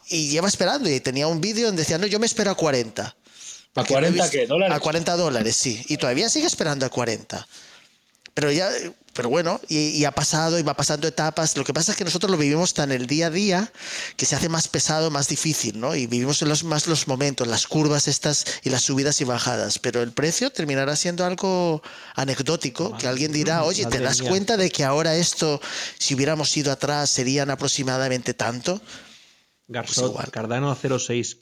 Y lleva esperando y tenía un vídeo donde decía, no, yo me espero a 40. ¿A Que no he 40 visto- qué? ¿Dólares? A 40 dólares, sí. Y todavía sigue esperando a 40. Pero ya, pero bueno, y, y ha pasado y va pasando etapas. Lo que pasa es que nosotros lo vivimos tan el día a día que se hace más pesado, más difícil, ¿no? Y vivimos en los, más los momentos, las curvas estas y las subidas y bajadas. Pero el precio terminará siendo algo anecdótico, que alguien dirá, oye, ¿te das cuenta de que ahora esto, si hubiéramos ido atrás, serían aproximadamente tanto? Garzot, igual. Cardano 06.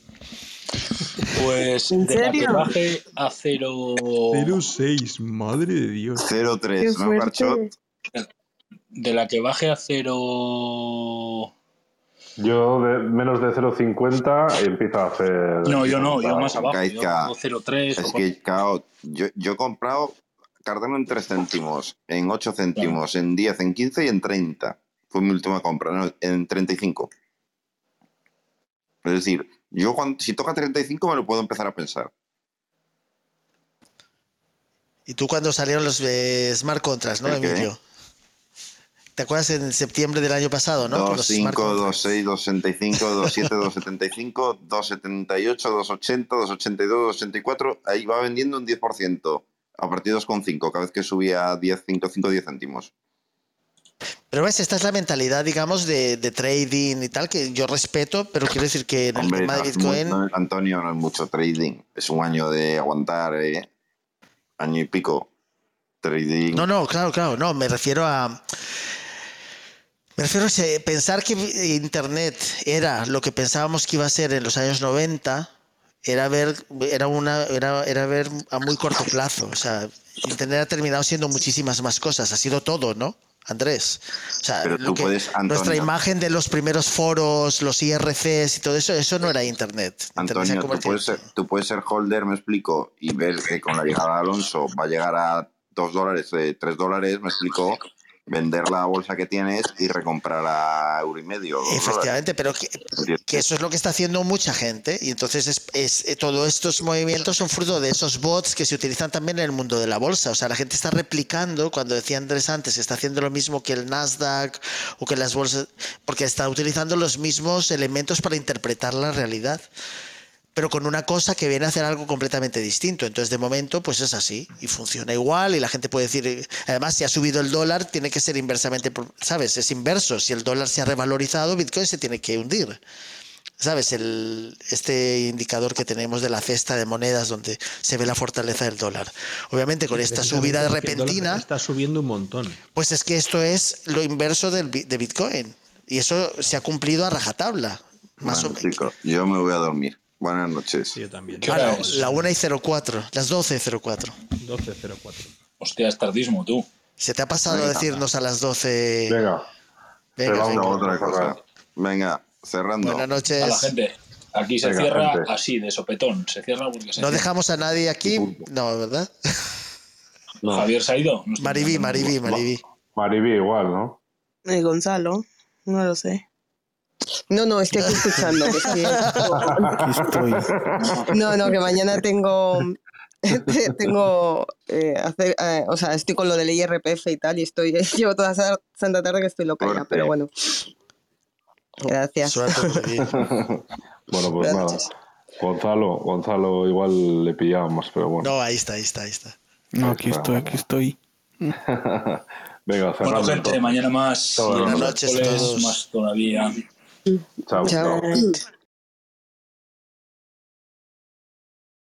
Pues ¿En de la que serio? baje a cero. 06, madre de Dios. 0-3, Qué ¿no. Garchot? De la que baje a cero. Yo de menos de 0,50 empiezo a hacer. No, yo no, yo más abajo. Yo Gaizka. hago 0,3 Es o que, claro, yo, yo he comprado Cardano en 3 céntimos, en 8 céntimos, en 10, en 15 y en 30. Fue mi última compra, ¿no? en 35. Es decir, yo cuando, si toca 35 me lo puedo empezar a pensar. Y tú cuando salieron los eh, Smart Contracts, ¿no. Emilio? ¿Te acuerdas en septiembre del año pasado, no? Con los smart 2.5, contracts. 2.6, 2.65, 2.7, 2.75, 2.78, 2.80, 2.82, 2.84. Ahí va vendiendo un 10%. A partir de 2,5, cada vez que subía 10, 5, 5, 10 céntimos. Pero ves, esta es la mentalidad, digamos, de, de trading y tal, que yo respeto, pero quiero decir que en el tema de no Bitcoin... no, Antonio, no es mucho trading. Es un año de aguantar, ¿eh? Año y pico. Trading. No, no, claro, claro, no, me refiero a... Me refiero a pensar que Internet era lo que pensábamos que iba a ser en los años 90, era ver, era una, era, era ver a muy corto plazo. O sea, Internet ha terminado siendo muchísimas más cosas, ha sido todo, ¿no? Andrés. O sea, Pero lo tú que- puedes, nuestra imagen de los primeros foros, los IRCs y todo eso, eso no era Internet. Internet Antonio, tú convertido- puedes, ser, tú puedes ser holder, me explico, y ver que con la llegada de Alonso va a llegar a 2 dólares, eh, 3 dólares, me explico, vender la bolsa que tienes y recomprar a euro y medio. dos dólares. Efectivamente, pero que, que eso es lo que está haciendo mucha gente y entonces es, es- eh, todos estos movimientos son fruto de esos bots que se utilizan también en el mundo de la bolsa. O sea, la gente está replicando, cuando decía Andrés antes, está haciendo lo mismo que el Nasdaq o que las bolsas, porque está utilizando los mismos elementos para interpretar la realidad. Pero con una cosa que viene a hacer algo completamente distinto. Entonces, de momento, pues es así y funciona igual. Y la gente puede decir, eh, además, si ha subido el dólar, tiene que ser inversamente, ¿sabes? Es inverso. Si el dólar se ha revalorizado, Bitcoin se tiene que hundir. ¿Sabes? El, este indicador que tenemos de la cesta de monedas donde se ve la fortaleza del dólar. Obviamente, con esta subida repentina, Está subiendo un montón. pues es que esto es lo inverso del, de Bitcoin. Y eso se ha cumplido a rajatabla. Más Bueno, o menos. yo me voy a dormir. Buenas noches. Yo también. ¿Qué Ah, la, es? la 1 y 04, las 12 y 04. 12.04. Hostia, es tardismo, tú. ¿Se te ha pasado Venga. decirnos a las 12? Venga, Venga, venga. No, otra Venga. cosa. Venga, cerrando. Buenas noches. A la gente. Aquí se Venga, cierra gente. así, de sopetón. Se cierra porque se No cierra. dejamos a nadie aquí. No, ¿verdad? Javier se ha ido. No Maribí. Maribí, Maribí. Maribí igual, ¿no? Y Gonzalo, no lo sé. No, no, estoy aquí escuchando. que estoy- Aquí estoy. No, no, que mañana tengo. tengo. eh, hacer, eh, o sea, estoy con lo del IRPF y tal, y estoy. Llevo toda esa santa tarde que estoy loca ya, pero bueno. Gracias. Bueno, pues nada. Gonzalo, Gonzalo igual le pillamos, pero bueno. No, ahí está, ahí está, ahí está. No, aquí estoy, aquí estoy. Venga, Bueno, cerrando. gente, mañana más. Buenas noches a todos. más todavía. 咋不走